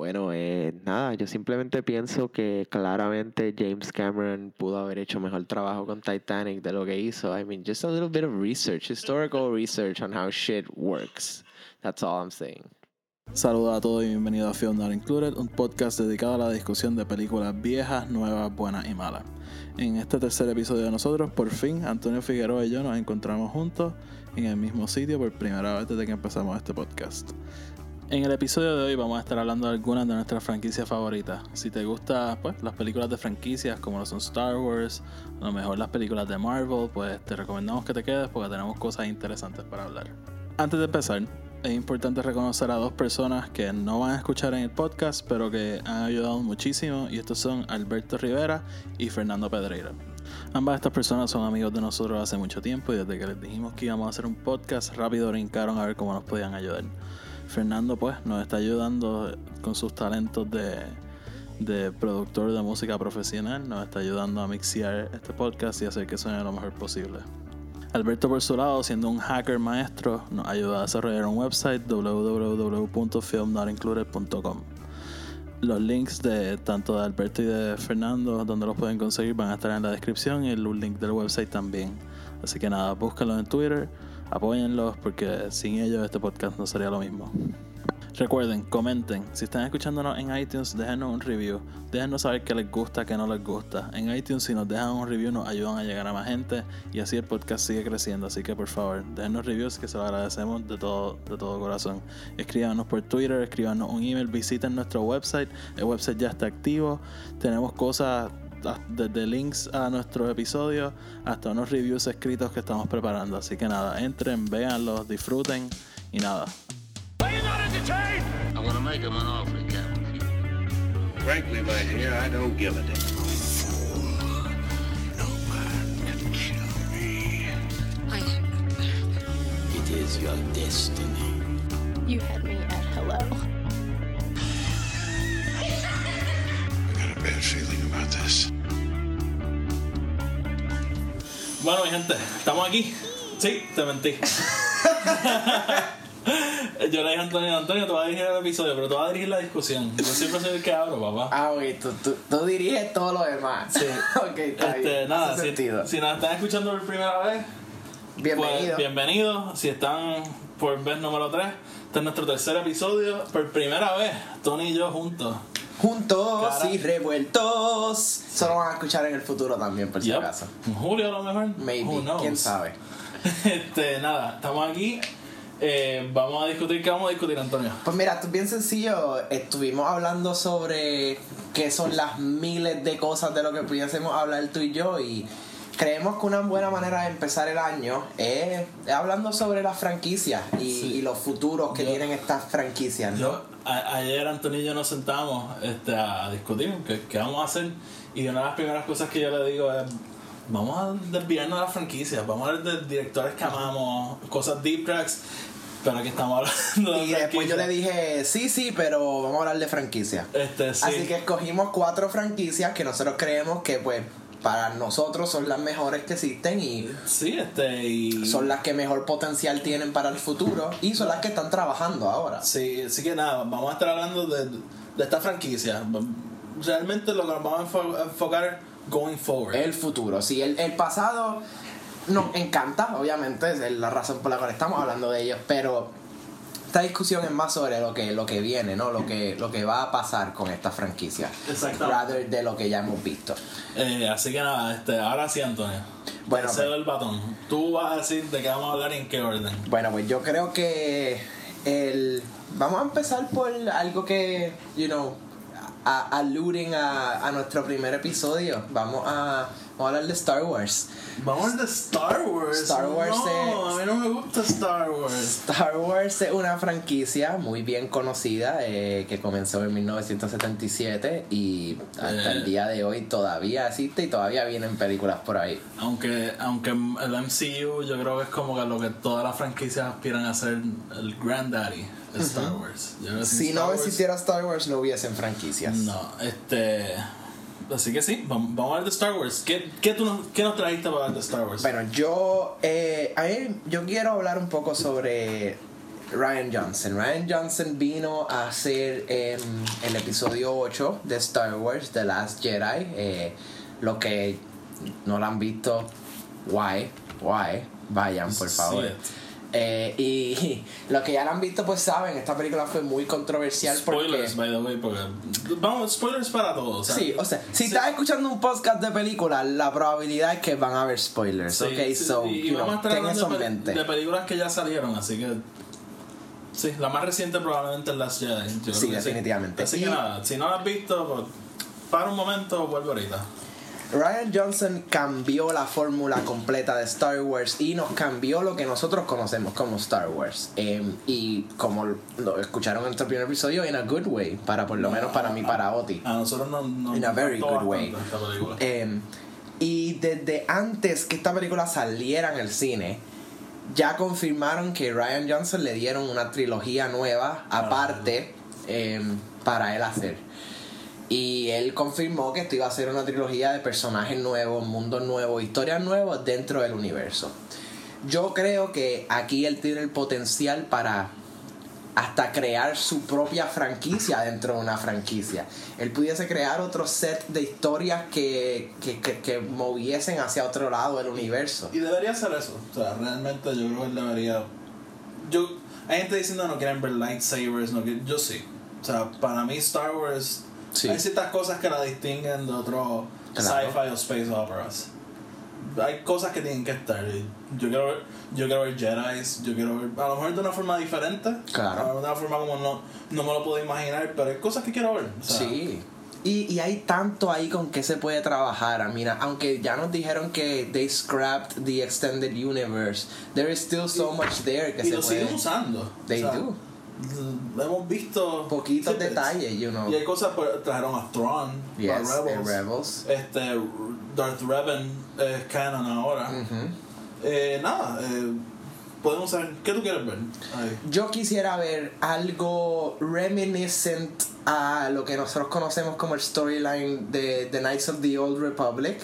Bueno, eh, nada, yo simplemente pienso que claramente James Cameron pudo haber hecho mejor trabajo con Titanic de lo que hizo. I mean, just a little bit of research, historical research on how shit works. That's all I'm saying. Saludos a todos y bienvenidos a Film Not Included, un podcast dedicado a la discusión de películas viejas, nuevas, buenas y malas. En este tercer episodio de nosotros, por fin, Antonio Figueroa y yo nos encontramos juntos en el mismo sitio por primera vez desde que empezamos este podcast. En el episodio de hoy vamos a estar hablando de algunas de nuestras franquicias favoritas. Si te gustan pues, las películas de franquicias como lo son Star Wars, a lo mejor las películas de Marvel, pues te recomendamos que te quedes porque tenemos cosas interesantes para hablar. Antes de empezar, es importante reconocer a dos personas que no van a escuchar en el podcast, pero que han ayudado muchísimo, y estos son Alberto Rivera y Fernando Pedreira. Ambas estas personas son amigos de nosotros hace mucho tiempo y desde que les dijimos que íbamos a hacer un podcast, rápido brincaron a ver cómo nos podían ayudar. Fernando pues nos está ayudando con sus talentos de, de productor de música profesional, nos está ayudando a mixear este podcast y hacer que suene lo mejor posible. Alberto por su lado, siendo un hacker maestro, nos ayuda a desarrollar un website www.filmnotincluded.com. Los links de tanto de Alberto y de Fernando, donde los pueden conseguir, van a estar en la descripción y el link del website también. Así que nada, búsquenlos en Twitter, apóyenlos porque sin ellos este podcast no sería lo mismo. Recuerden, comenten. Si están escuchándonos en iTunes, déjenos un review. Déjenos saber qué les gusta, qué no les gusta. En iTunes, si nos dejan un review, nos ayudan a llegar a más gente y así el podcast sigue creciendo. Así que por favor, déjenos reviews que se lo agradecemos de todo, de todo corazón. Escríbanos por Twitter, escríbanos un email, visiten nuestro website. El website ya está activo. Tenemos cosas desde links a nuestros episodios hasta unos reviews escritos que estamos preparando. Así que nada, entren, véanlos, disfruten y nada. Frankly, my dear, I don't give a damn. It is your destiny. You had me at hello. Bueno, mi gente, estamos aquí. Sí, te mentí. Yo le dije a Antonio, Antonio, te vas a dirigir el episodio, pero tú vas a dirigir la discusión. Yo siempre soy el que abro, papá. Ah, ok, tú, tú, tú diriges todo lo demás. Sí. ok, está Este, bien. nada, si, sentido. si nos están escuchando por primera vez, Bienvenido. pues bienvenidos. Si están por vez número 3, este es nuestro tercer episodio. Por primera vez, Tony y yo juntos. Juntos Cara. y revueltos. Solo van a escuchar en el futuro también, por si Yep. acaso. En julio a lo mejor. Maybe, quién sabe. Este, nada, estamos aquí. Eh, vamos a discutir, ¿qué vamos a discutir, Antonio? Pues mira, esto es bien sencillo. Estuvimos hablando sobre qué son las miles de cosas de lo que pudiésemos hablar tú y yo y creemos que una buena manera de empezar el año es hablando sobre las franquicias y, Sí. y los futuros que Yo- tienen estas franquicias. ¿no? Yo, a- ayer Antonio y yo nos sentamos este, a discutir qué, qué vamos a hacer y una de las primeras cosas que yo le digo es vamos a desviarnos de las franquicias, vamos a hablar de directores que amamos, cosas deep tracks, pero aquí estamos hablando de Y después yo le dije, sí, sí, pero vamos a hablar de franquicias. Este, sí. Así que escogimos cuatro franquicias que nosotros creemos que pues para nosotros son las mejores que existen y Sí, este, y... son las que mejor potencial tienen para el futuro y son las que están trabajando ahora. Sí, así que nada, vamos a estar hablando de, de esta franquicia. Realmente lo que nos vamos a enfocar going forward. El futuro, sí, el, el pasado nos encanta, obviamente, es la razón por la cual estamos hablando de ellos, pero esta discusión es más sobre lo que, lo que viene, ¿no? Lo que, lo que va a pasar con esta franquicia. Exactamente. Rather de lo que ya hemos visto. Eh, así que nada, este, ahora sí, Antonio. Bueno, Te cedo pues- el batón. Tú vas a decir de qué vamos a hablar y en qué orden. Bueno, pues yo creo que el vamos a empezar por algo que, you know, a, alluding a, a nuestro primer episodio. Vamos a, vamos a hablar de Star Wars. Vamos a hablar de Star Wars. Star Wars No, es- a mí no me gusta Star Wars. Star Wars es una franquicia muy bien conocida eh, que comenzó en 1977 y hasta Eh. el día de hoy todavía existe y todavía vienen películas por ahí. Aunque, aunque el MCU yo creo que es como que lo que todas las franquicias aspiran a ser el granddaddy de Star Wars. Si Star no existiera Star Wars no hubiesen franquicias. No, este... Así que sí, vamos, vamos a hablar de Star Wars. ¿Qué, qué, tú nos, qué nos trajiste para hablar de Star Wars? Bueno, yo, eh, a mí- yo quiero hablar un poco sobre Ryan Johnson. Ryan Johnson vino a hacer em, el episodio 8 de Star Wars, The Last Jedi. Eh, los que no lo han visto, why, why, vayan por favor. It. Eh, y los que ya lo han visto, pues saben, esta película fue muy controversial Spoilers, porque. by the way, porque. Vamos, spoilers para todos. sea, Sí, o sea, si sí. estás escuchando un podcast de películas, la probabilidad es que van a haber spoilers, Sí, ok, sí, so, y, know, vamos a estar ten hablando eso en de, mente. de películas que ya salieron, así que. Sí, la más reciente probablemente es Last Jedi. Sí, definitivamente. Así Y- que nada, si no la has visto, pues, para un momento, vuelve ahorita. Ryan Johnson cambió la fórmula completa de Star Wars y nos cambió lo que nosotros conocemos como Star Wars. Em, y como lo escucharon en nuestro primer episodio, in a good way, para por lo menos para mí, para Oti. A nosotros no, no In a very good way. Em, y desde antes que esta película saliera en el cine, ya confirmaron que Ryan Johnson le dieron una trilogía nueva aparte em, para él hacer. Y él confirmó que esto iba a ser una trilogía de personajes nuevos, mundos nuevos, historias nuevas dentro del universo. Yo creo que aquí él tiene el potencial para hasta crear su propia franquicia dentro de una franquicia. Él pudiese crear otro set de historias que, que, que, que moviesen hacia otro lado del universo. Y debería hacer eso. O sea, realmente yo creo que él debería. Yo, hay gente diciendo no quieren ver lightsabers, no quieren- yo sí. O sea, para mí Star Wars Sí. hay ciertas cosas que la distinguen de otros Claro. sci-fi o space operas. Hay cosas que tienen que estar. Yo quiero ver, yo quiero ver Jedi, yo quiero ver, a lo mejor de una forma diferente, Claro. de una forma como no, no me lo puedo imaginar, pero hay cosas que quiero ver. o sea, Sí. Y, y hay tanto ahí con que se puede trabajar. Mira, aunque ya nos dijeron que they scrapped the extended universe, there is still so much there que y se lo puede. siguen usando. They o sea, do. Hemos visto Poquitos snippets. detalles, you know. Y hay cosas, pues, trajeron a Thrawn, Yes, a the Rebels. Rebels. Este, Darth Revan es canon ahora. Eh, nada, eh, podemos saber, ¿qué tú quieres ver? Ahí. Yo quisiera ver algo reminiscent a lo que nosotros conocemos como el storyline de The Knights of the Old Republic,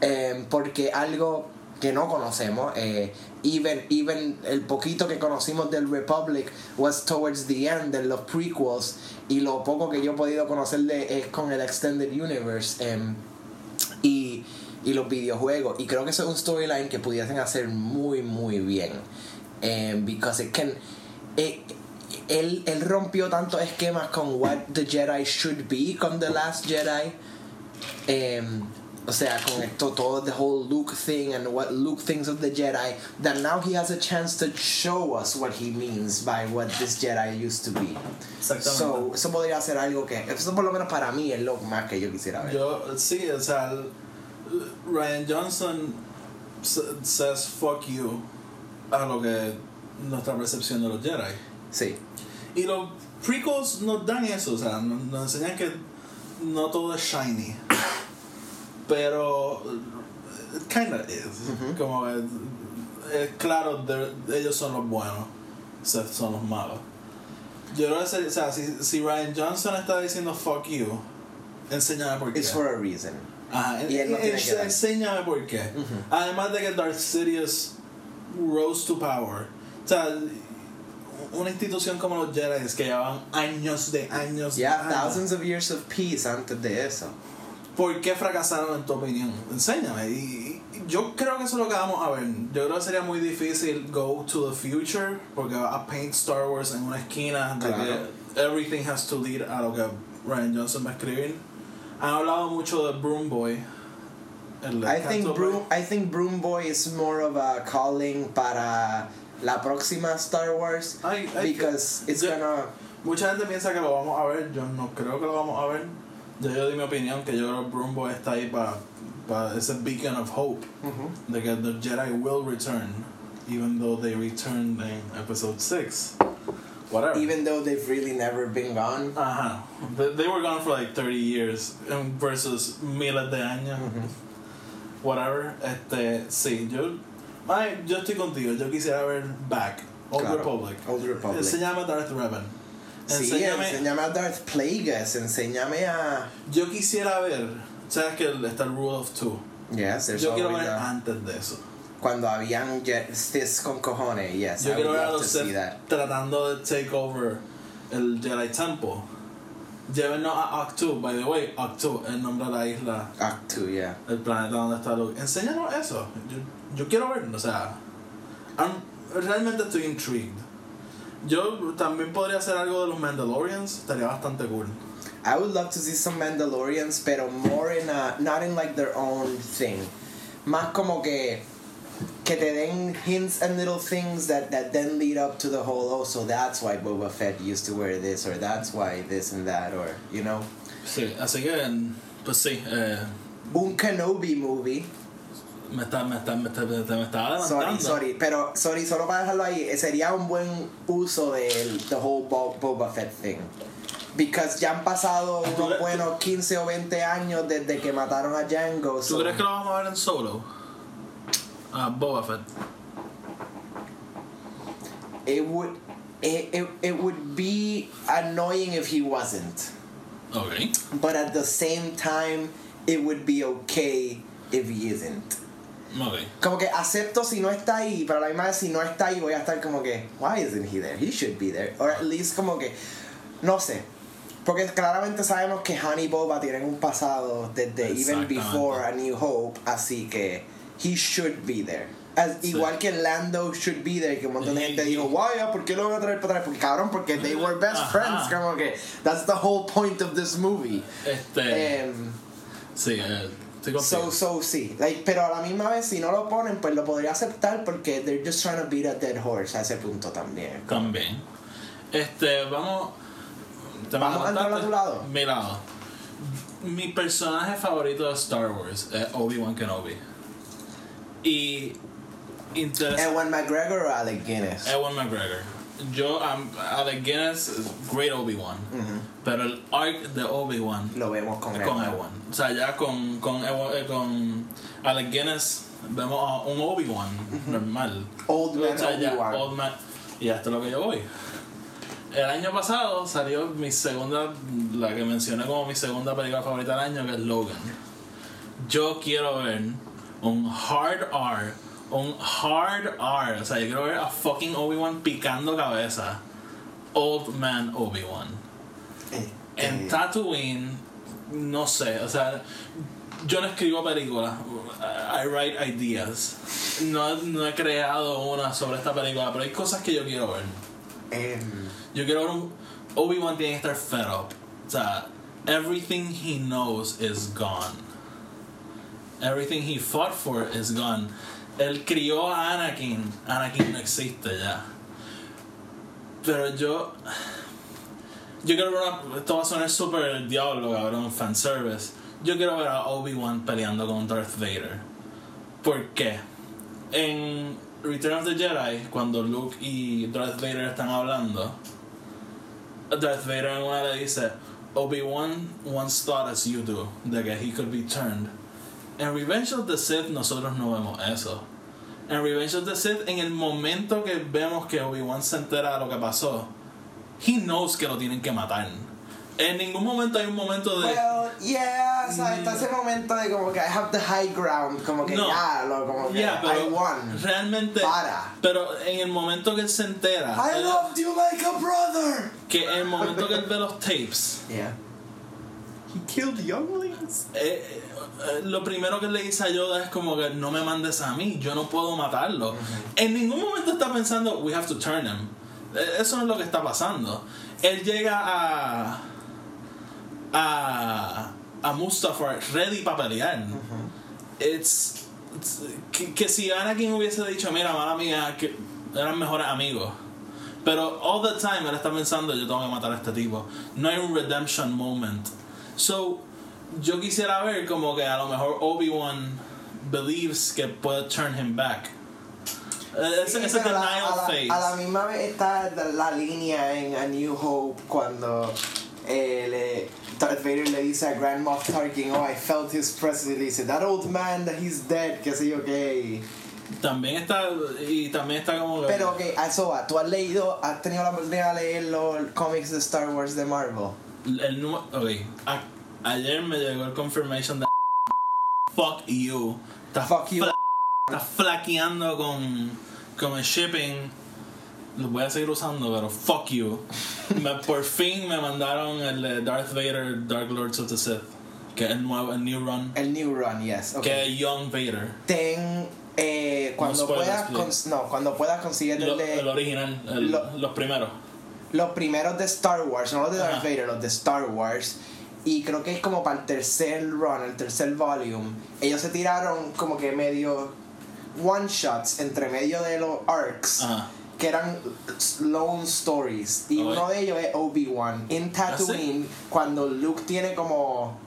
eh, porque algo que no conocemos, eh, even, even el poquito que conocimos del Republic was towards the end de los prequels, y lo poco que yo he podido conocer de, es con el Extended Universe. em, y, y los videojuegos. Y creo que eso es un storyline que pudiesen hacer muy, muy bien. Em, because it can. eh, él, él rompió tantos esquemas con what the Jedi should be con The Last Jedi. Em, o sea, con esto, todo the whole Luke thing and what Luke thinks of the Jedi, that now he has a chance to show us what he means by what this Jedi used to be. Exactamente. So, eso podría ser algo que, eso por lo menos para mí es lo más que yo quisiera ver. Yo, sí, o sea, Ryan Johnson says fuck you a lo que nuestra percepción de los Jedi. Sí. Y los prequels nos dan eso, o sea, nos enseñan que no todo es shiny. Pero kinda is. Como es, es claro, they're- ellos son los buenos, Seth son los malos. Yo creo que, o sea, si, si Ryan Johnson está diciendo fuck you, enséñame por qué. It's for a reason. Ajá, Y él no en- tiene en- que enséñame por qué. Además de que Darth Sidious rose to power. O sea, una institución como los Jedi que llevan años de años de Yeah, años. thousands of years of peace antes de eso. ¿Por qué fracasaron en tu opinión? Enséñame. Y, y yo creo que eso es lo que vamos a ver. Yo creo que sería muy difícil go to the future porque a paint Star Wars en una esquina de Claro. que everything has to lead a lo que Ryan Johnson va a escribir. Han hablado mucho de Broom Boy. el de I think Broom. I think Broom Boy is more of a calling para la próxima Star Wars Ay, ay, because it's yo- gonna Mucha gente piensa que lo vamos a ver, yo no creo que lo vamos a ver. Yo, yo di mi opinión que yo creo que Broom Boy está ahí para ese beacon of hope de que the Jedi will return, even though they returned in episode 6. Whatever. even though they've really never been gone. Ajá. They, they were gone for like 30 years um, versus miles de años. Whatever. Este, sí, yo, ay, yo estoy contigo. Yo quisiera ver Back, Old Claro. Republic. Old Republic. Enséñame a Darth Revan. Sí, Enséñame, enséñame a Darth Plagueis, enséñame a Yo quisiera ver, sabes que está el Rule of Two. Yes, Yo quiero ver antes de eso. Cuando habían Sith con cojones, yes, Yo I quiero ver a los tratando de take over el Jedi Temple. Llévenos a Octu, by the way, Octu, el nombre de la isla, Act 2, yeah. el planeta donde está Luke. Enséñanos eso. Yo, yo quiero ver, o sea, I'm- realmente estoy intrigued. Yo también podría hacer algo de los Mandalorians, estaría bastante cool. I would love to see some Mandalorians, pero more in a, not in like their own thing. Más como que que te den hints and little things that, that then lead up to the whole oh so that's why Boba Fett used to wear this or that's why this and that or you know Sí, así que, pues sí, eh, un Kenobi movie me está, me está, me está, me está, adelantando. sorry sorry pero sorry solo para dejarlo ahí eh, sería un buen uso del the whole Bo- Boba Fett thing because ya han pasado ¿Tú unos buenos 15 o 20 años desde que mataron a Django ¿Tú so- crees que lo vamos a ver en solo? Ah, Boba Fett. it would it, it, it would be annoying if he wasn't Ok. but at the same time it would be okay if he isn't Como que acepto si no está ahí pero a la misma vez si no está ahí voy a estar como que why isn't he there he should be there or at least como que no sé porque claramente sabemos que Han y Boba tienen un pasado desde even before A New Hope así que he should be there As- Sí. igual que Lando should be there que un montón de gente dijo why ¿por qué lo van a traer para atrás? porque cabrón porque they were best Ajá. friends como que that's the whole point of this movie Este. Em, sí, estoy So, so, sí. Like, pero a la misma vez, si no lo ponen, pues lo podría aceptar porque they're just trying to beat a dead horse a ese punto también. También. Este, vamos. ¿te Vamos a entrar a tu lado. Mi lado. Mi personaje favorito de Star Wars es Obi-Wan Kenobi. Y. Ewan McGregor o Alec Guinness. Ewan McGregor. Yo, um, Alec Guinness, is great Obi-Wan. Pero el arc de Obi-Wan Lo vemos con, es con Ewan. Ewan. O sea, ya con, con, Ewan- eh, con Alec Guinness vemos a un Obi-Wan normal. Old man O sea, ya, Obi-Wan. old man. Y hasta lo que yo voy. El año pasado salió mi segunda, la que mencioné como mi segunda película favorita del año, que es Logan. Yo quiero ver un hard R, un hard R, o sea, yo quiero ver a fucking Obi-Wan picando cabeza. Old man Obi-Wan. Eh, En eh, Tatooine, no sé, o sea, yo no escribo películas, I write ideas. No, no he creado una sobre esta película, pero hay cosas que yo quiero ver. em, Yo quiero ver un. Obi-Wan tiene que estar fed up. O sea, everything he knows is gone. Everything he fought for is gone. Él crió a Anakin. Anakin no existe ya. Pero yo. Yo quiero ver una. Esto va a sonar súper diablo, cabrón, fanservice. Yo quiero ver a Obi-Wan peleando con Darth Vader. ¿Por qué? En Return of the Jedi, cuando Luke y Darth Vader están hablando, Darth Vader en una le dice: Obi-Wan once thought as you do, de que he could be turned. En Revenge of the Sith, nosotros no vemos eso. En Revenge of the Sith, en el momento que vemos que Obi-Wan se entera de lo que pasó, he knows que lo tienen que matar. En ningún momento hay un momento de. Well, yeah, o sea, está ese momento de como que I have the high ground, como que No. ya, lo, como que Yeah, pero I won. realmente. Para. Pero en el momento que él se entera, I él- loved you like a brother. que en el momento que él ve los tapes, Yeah. He killed younglings. eh, eh, eh, lo primero que le dice a Yoda es como que no me mandes a mí, yo no puedo matarlo. En ningún momento está pensando, we have to turn him. Eh, Eso no es lo que está pasando. Él llega a. a. a Mustafar ready para pelear. It's, it's- que, que si Anakin hubiese dicho, mira, mala mía, que eran mejores amigos. Pero all the time él está pensando, yo tengo que matar a este tipo. No hay un redemption moment. So, yo quisiera ver como que a lo mejor Obi-Wan believes que puede turn him back. Eh, Ese, ese denial a la, phase. a la misma vez está la, línea en A New Hope cuando eh, le, Darth Vader le dice a Grand Moff Tarkin, oh, I felt his presence. Y le dice, that old man, that he's dead, que sé yo qué. También está, y también está como. Pero que, a eso va, ¿tú has leído, has tenido la oportunidad de leer los cómics de Star Wars de Marvel? El número. Ok. a- ayer me llegó el confirmation de. Fuck you. Está Fuck you. está flaqueando con, con el shipping. Lo voy a seguir usando, pero fuck you. Me- por fin me mandaron el de Darth Vader, Dark Lords of the Sith. Que el nuevo, el new run. El New Run, yes. ok. Que es Young Vader. Ten. Eh, cuando, spoilers, puedas no, cuando puedas conseguir Lo- el de- el original, el- lo- los primeros. Los primeros de Star Wars, no los de Darth Ajá. Vader, los de Star Wars. Y creo que es como para el tercer run, el tercer volume. Ellos se tiraron como que medio one shots entre medio de los arcs. Ajá. Que eran lone stories. Y uno de ellos es Obi-Wan. En Tatooine, cuando Luke tiene como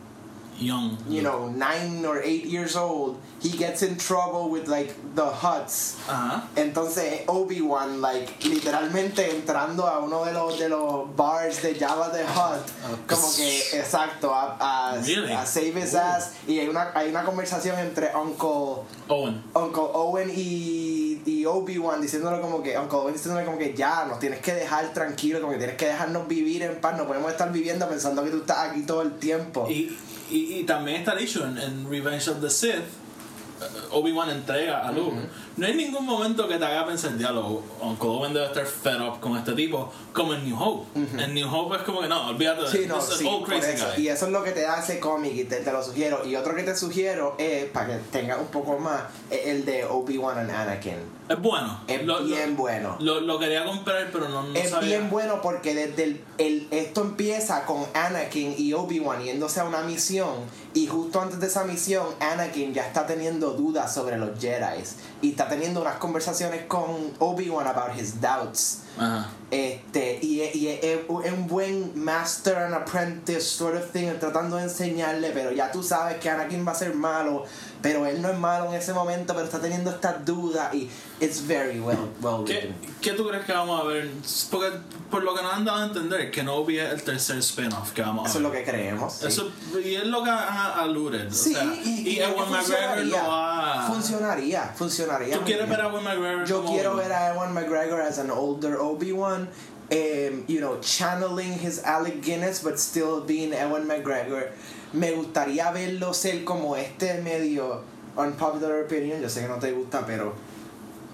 Young. you know, nine or eight years old, he gets in trouble with like the Huts. Ajá. Entonces Obi-Wan, like, literalmente entrando a uno de los de los bars de Java the Hutt, como que exacto, a, a, Really? a save his Ooh. ass. Y hay una, hay una conversación entre Uncle Owen. Uncle Owen y, y Obi-Wan diciéndole como que, Uncle Owen diciéndole como que ya, nos tienes que dejar tranquilo, como que tienes que dejarnos vivir en paz, no podemos estar viviendo pensando que tú estás aquí todo el tiempo. Y, y, también está dicho en, en Revenge of the Sith, eh, Obi-Wan entrega a Luke. No hay ningún momento que te haga pensar, diálogo, Uncle Owen debe estar fed up con este tipo, como en New Hope. En New Hope es como que no, olvídate de Sí, no, this is sí, por crazy eso. guy. Y eso es lo que te da ese cómic y te, te lo sugiero. Y otro que te sugiero es, para que tengas un poco más, el de Obi-Wan and Anakin. Es bueno. Es Lo- lo- bien bueno. Lo, lo quería comprar, pero no, no es sabía. bien bueno porque desde el, el- esto empieza con Anakin y Obi-Wan yéndose a una misión y justo antes de esa misión Anakin ya está teniendo dudas sobre los Jedi y está teniendo unas conversaciones con Obi-Wan about his doubts. Ajá. Este, y, y es, es un buen master and apprentice sort of thing, tratando de enseñarle, pero ya tú sabes que Anakin va a ser malo, pero él no es malo en ese momento, pero está teniendo estas dudas y it's very well, well ¿Qué, written. ¿Qué tú crees que vamos a ver? Porque por lo que nos han dado a entender, que no es el tercer spin-off que vamos a Eso es ver. lo que creemos. sí. Eso, y es lo que ha alluded. Sí, o sea, y, y, Ewan McGregor lo va. funcionaría, funcionaría. ¿Tú quieres bien. ver a Ewan McGregor? Yo como quiero ver a Ewan McGregor as an older Obi-Wan, um, you know, channeling his Alec Guinness, but still being Ewan McGregor. Me gustaría verlo ser como este medio unpopular opinion, yo sé que no te gusta, pero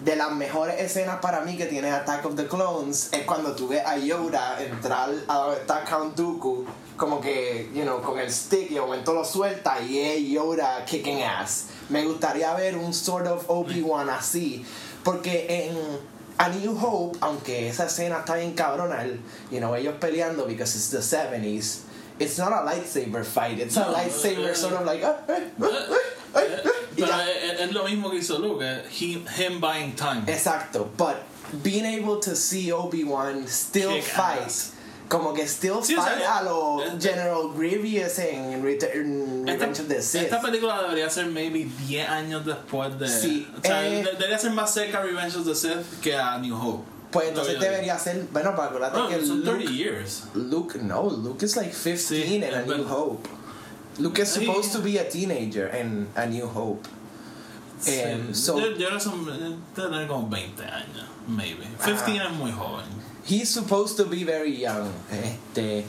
de las mejores escenas para mí que tiene Attack of the Clones es cuando tú ves a Yoda entrar a donde está Count Dooku como que, you know, con el stick y de momento lo suelta y es Yoda kicking ass. Me gustaría ver un sort of Obi-Wan así, porque en A New Hope, aunque esa escena está bien cabrona, you know, ellos peleando because it's the 70s, it's not a lightsaber fight, it's a No, lightsaber eh, sort of like, ah, ah, ah, Eh, y Pero es, lo mismo que hizo Luke, eh, he- him buying time. Exacto, but being able to see Obi-Wan still Kick fight, ass. como que still Sí, o sea, fight eh, a lo eh, General Grievous en Return, Revenge of the Sith. esta película debería ser maybe 10 años después de. Sí, o sea, eh, de- debería ser más cerca a Revenge of the Sith que a New Hope. Pues entonces Todavía. debería ser, bueno, para acordarte Oh, que son 30 Luke, years. Luke, no, Luke is like 15 Sí, in A New. Hope. Luke is Sí. supposed to be a teenager in A New Hope. Um, Sí. so yo, yo ahora son. Debe tener como 20 años, maybe. 15 es muy joven. he's supposed to be very young. Este,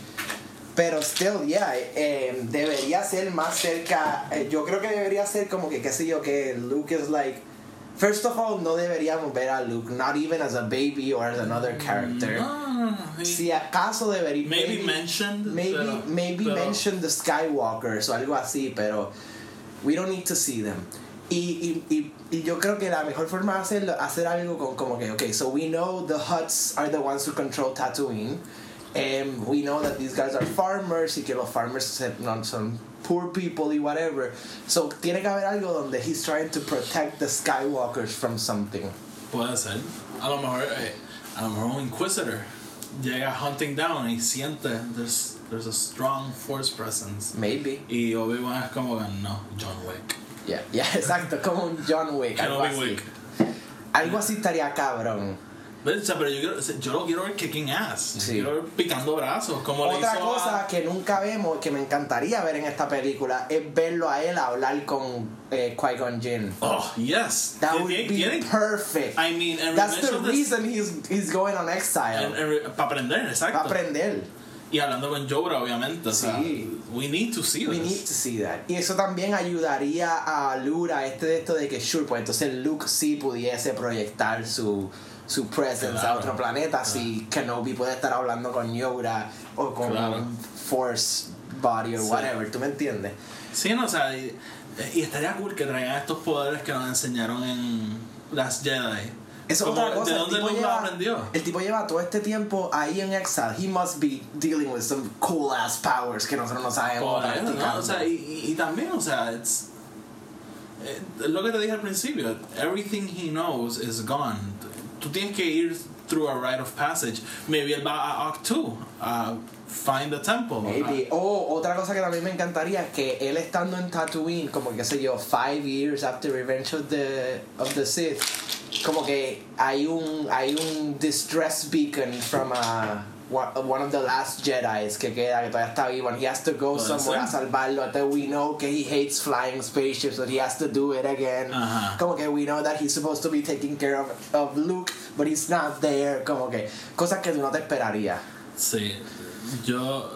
pero still, yeah, eh, debería ser más cerca. eh, yo creo que debería ser como que, qué sé yo, que Luke is like. First of all, no deberíamos ver a Luke, not even as a baby or as another mm. character. No, no, sí. Acaso debería. Maybe mentioned, Maybe, pero- maybe pero- mention the Skywalkers o algo así, pero we don't need to see them. Y, y, y, y yo creo que la mejor forma de hacerlo, hacer algo con como que, okay, so we know the Huts are the ones who control Tatooine. And we know that these guys are farmers y que los farmers no, son poor people y whatever. So tiene que haber algo donde he's trying to protect the Skywalkers from something. Puede ser. A lo mejor, eh, a lo mejor un Inquisitor llega hunting down y siente there's, there's a strong force presence. Maybe. Y Obi-Wan es como no, John Wick. Yeah, yeah, exacto, como un John Wick. Algo así. Wick. Algo así estaría cabrón. ¿Ves? O sea, pero yo, quiero, yo lo quiero ver kicking ass. Sí. Quiero ver picando brazos. Como le Otra hizo cosa a- que nunca vemos, que me encantaría ver en esta película, es verlo a él hablar con eh, Qui-Gon Jinn. Oh, yes. That would be tiene- perfect. I mean, en That's the reason he's, he's going on exile. Para aprender, exacto. Para aprender. Y hablando con Jobra, obviamente. O sea, Sí. we need to see We this. need to see that. Y eso también ayudaría a Lura este de esto de que sure, pues entonces Luke sí pudiese proyectar su su presence a Claro. otro planeta si Kenobi puede estar hablando con Yoda o con Claro. un Force Body o Sí. whatever, ¿tú me entiendes? Sí, no, o sea, y, y estaría cool que traigan estos poderes que nos enseñaron en Last Jedi. Eso es otra cosa. ¿De el dónde tipo Luke lo lleva- aprendió? El tipo lleva todo este tiempo ahí en Exile. He must be dealing with some cool ass powers que nosotros no sabemos. Eso, ¿no? O sea, y, y, también, o sea, it's, eh, es lo que te dije al principio, everything he knows is gone. Tú tienes que ir through a rite of passage. Maybe él va a Octu, a find the temple. Maybe. O otra cosa que también me encantaría es que él estando en Tatooine, como que sé yo, five years after Revenge of the, of the Sith, como que hay un hay un distress beacon from a, one one of the last Jedi's que queda, que todavía está vivo, and he has to go somewhere ser. a salvarlo. Hasta we know que he hates flying spaceships, so he has to do it again. Ajá. Como que we know that he's supposed to be taking care of, of Luke, but he's not there. Como que cosas que tú no te esperarías. Sí, yo.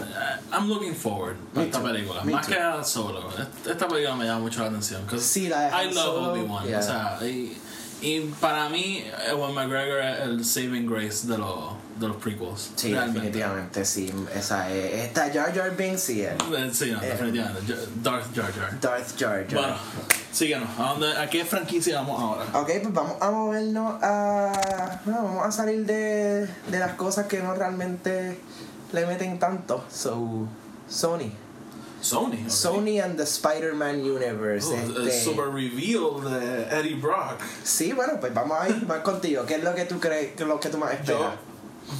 eh, I'm looking forward a esta película. Me Más too. que a solo. Esta película me llama mucho la atención. Sí, la de I love Obi-Wan. yeah. O sea, y, y para mí, Ewan McGregor es el saving grace de los, de los prequels. Sí, realmente. definitivamente, sí. Esa es. Esta Jar Jar Binks sí. Eh, Sí, no, Eh. definitivamente. Darth Jar Jar. Darth Jar Jar. Bueno, síguenos. ¿A, dónde, ¿A qué franquicia vamos ahora? Ok, pues vamos a movernos a. no, vamos a salir de, de las cosas que no realmente le meten tanto. So, Sony. Sony. ok. Sony and the Spider-Man Universe. Oh, este- super reveal de Eddie Brock. Sí, bueno, pues vamos a ir más contigo. ¿Qué es lo que tú crees, qué es lo que tú más Yo, esperas?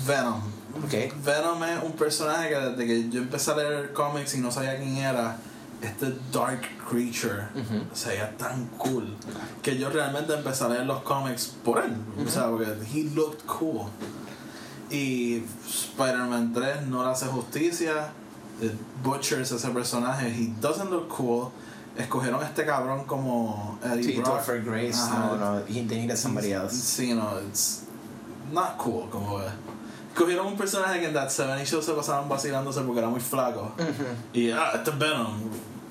Venom. Ok. Venom es un personaje que desde que yo empecé a leer cómics y no sabía quién era, este dark creature se veía tan cool que yo realmente empecé a leer los cómics por él. O sea, porque he looked cool. Y Spider-Man 3 no le hace justicia. It butchers ese personaje. He doesn't look cool. Escogieron a este cabrón como Eddie Brock. Topher Grace. Ajá. No, no, he they needed somebody else. Sí, no, it's not cool como es. Cogieron un personaje que en That 70 Show se pasaban vacilándose porque era muy flaco. Y, ah, este es Venom.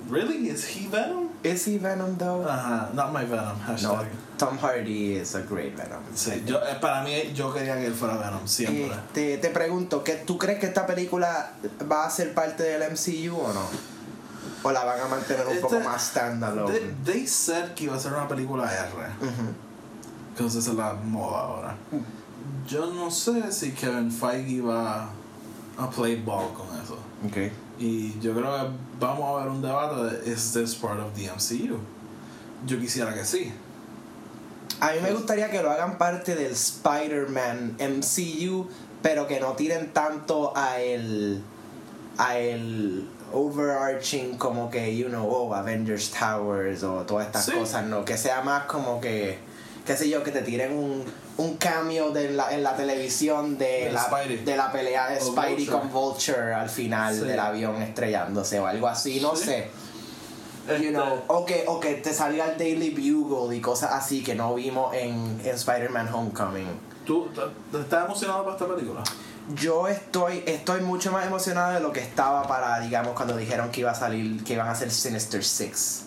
Really? Is he Venom? Is he Venom though? Ajá, not my Venom. no, Hashtag. Tom Hardy is a great Venom. Sí, yo, eh, para mí, yo quería que él fuera Venom, siempre. Este, te pregunto, ¿qué, ¿tú crees que esta película va a ser parte del MCU o no? ¿O la van a mantener un Este- poco más standalone? They, they said que iba a ser una película R. Ujú. Que esa es la moda ahora. Yo no sé si Kevin Feige va a play ball con eso. Ok. Y yo creo que vamos a ver un debate de ¿Is this part of the MCU? Yo quisiera que sí. A mí me gustaría que lo hagan parte del Spider-Man MCU, pero que no tiren tanto a el a el overarching como que you know oh Avengers Towers o todas estas Sí. cosas no que sea más como que qué sé yo que te tiren un, un cameo de la, en la televisión de De la, Spidey. de la pelea de O Spidey Vulture. con Vulture al final Sí. del avión estrellándose o algo así no Sí. sé You Este, know, o que, o que te salga el Daily Bugle y cosas así que no vimos en, en Spider-Man Homecoming. ¿Tú estás emocionado para esta película? Yo estoy, estoy mucho más emocionado de lo que estaba para, digamos, cuando dijeron que iba a salir, que iban a hacer Sinister Six.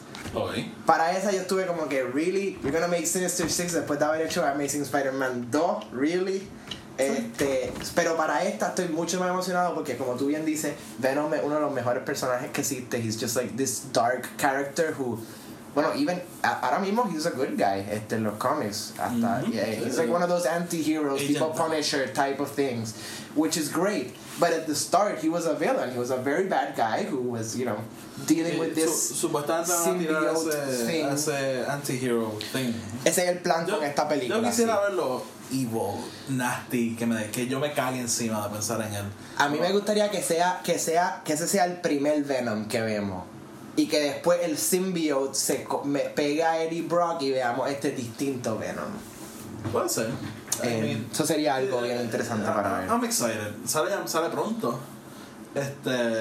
Para esa yo estuve como que, really, you're gonna make Sinister Six después de haber hecho Amazing Spider-Man 2, really. Este, pero para esta estoy mucho más emocionado porque como tú bien dices, Venom es uno de los mejores personajes que existe. He's just like this dark character who bueno, even ahora mismo he's a good guy este, en los cómics. Hasta, Mhm. yeah, he's like one of those anti-heroes, Agent. people Punisher type of things, which is great. But at the start, he was a villain. He was a very bad guy who was, you know, dealing with this su- supuestamente van a tirar symbiote ese, thing. ese anti-hero thing. Ese es el plan con esta película. yo quisiera sí. verlo evil, nasty, que, me, que yo me cague encima de pensar en él. A mí me gustaría que sea, que sea, que ese sea el primer Venom que vemos. Y que después el symbiote se pegue a Eddie Brock y veamos este distinto Venom. Puede ser. Eh, mean, eso sería algo bien interesante eh, para ver. I'm excited. Sale, sale pronto. Este.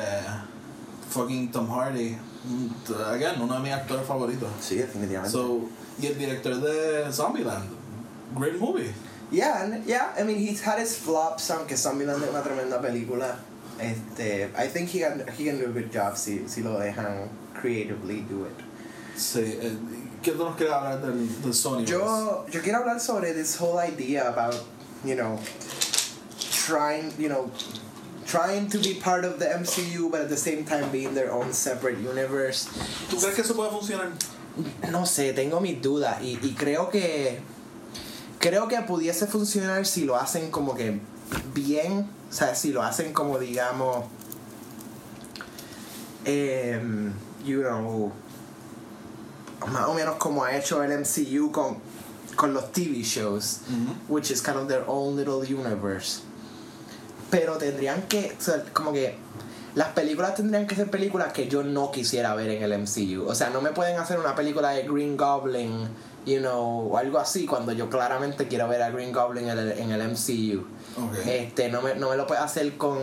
Fucking Tom Hardy. Mm, Again, uno de mis actores favoritos. Sí, definitivamente. So, y el director de Zombieland. Great movie. yeah, and- yeah, I mean, he's had his flops, aunque Zombieland es una tremenda película. Este, I think he can, he can do a good job si, si lo dejan creatively do it. Sí, eh, ¿qué nos quieres hablar del, del Sony? Yo, yo quiero hablar sobre this whole idea about, you know, trying, you know, trying to be part of the MCU but at the same time being their own separate universe. ¿Tú crees que eso puede funcionar? No sé, tengo mis dudas y, y creo que creo que pudiese funcionar si lo hacen como que bien, o sea, si lo hacen como digamos em, you know más o menos como ha hecho el MCU con con los TV shows, which is kind of their own little universe. Pero tendrían que, o sea, como que las películas tendrían que ser películas que yo no quisiera ver en el MCU. O sea, no me pueden hacer una película de Green Goblin, you know, o algo así, cuando yo claramente quiero ver a Green Goblin en el, en el MCU. Este, no me, no me lo puede hacer con,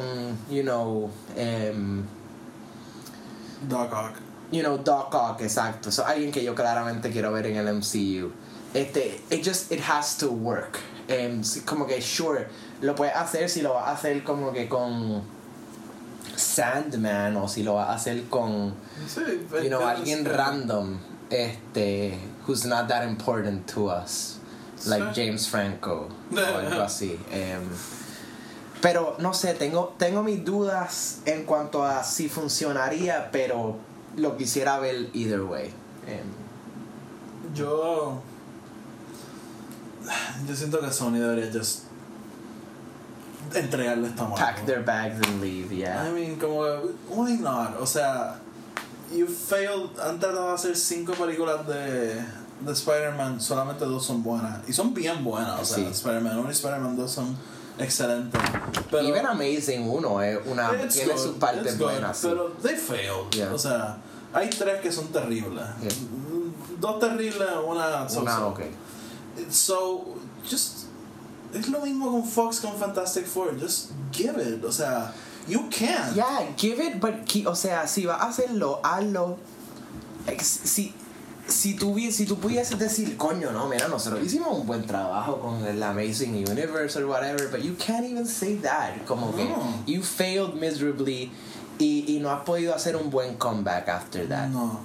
you know, em, Doc Ock. you know, Doc Ock, exacto. So, alguien que yo claramente quiero ver en el MCU. Este, it just, it has to work. Em, como que, sure, lo puedes hacer si lo vas a hacer como que con Sandman o si lo vas a hacer con, Sí, you know, alguien random, este, who's not that important to us. Like. James Franco o algo así. Em, pero no sé, tengo, tengo mis dudas en cuanto a si funcionaría, pero lo quisiera ver either way. Em, Yo. Yo siento que Sony debería just. entregarle esta mano. pack their bags and leave, yeah. I mean, como. Why not? O sea. You failed. Han tratado de hacer cinco películas de. De Spider-Man. Solamente dos son buenas. Y son bien buenas. O sea, Sí. Spider-Man 1 y Spider-Man 2 son excelentes. Pero. Even Amazing 1 es una, It's tiene good, sus partes good, buenas. Pero they failed. Yeah. O sea, hay tres que son terribles. Yeah. Dos terribles, una so Una, ok. So, just. Es lo mismo con Fox con Fantastic Four. Just give it. O sea, you can. Yeah, give it, but, o sea, si vas a hacerlo, hazlo. Si, si, tú, si tú pudieses decir, coño, no, mira, nosotros hicimos un buen trabajo con el Amazing Universe or whatever, but you can't even say that. Como que No. you failed miserably y, y no has podido hacer un buen comeback after that. No.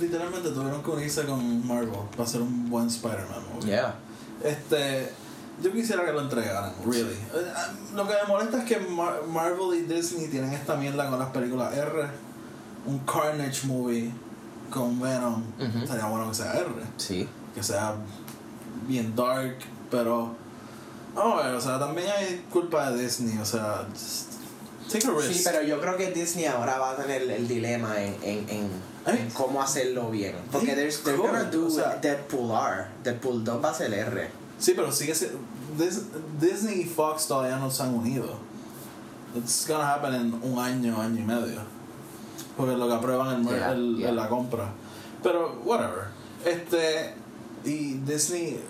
Literalmente tuvieron que unirse con Marvel para hacer un buen Spider-Man movie. Yeah. Este, yo quisiera que lo entregaran, really. Eh, Lo que me molesta es que Mar- Marvel y Disney tienen esta mierda con las películas R. Un Carnage movie con Venom. Ujú. Estaría bueno que sea R. Sí. Que sea bien dark, pero. Vamos a ver, o sea, también hay culpa de Disney, o sea, just take a risk. Sí, pero yo creo que Disney ahora va a tener el dilema en, en, en, ¿Eh? en cómo hacerlo bien. Porque They they're, gonna do o sea- Deadpool R. Deadpool 2 va a ser R. Sí, pero sigue siendo. Dis- Disney y Fox todavía no se han unido. It's gonna happen en un año, año y medio. Porque lo que aprueban el, mer- Yeah, el- yeah. en la compra. Pero, whatever. Este. Y Disney.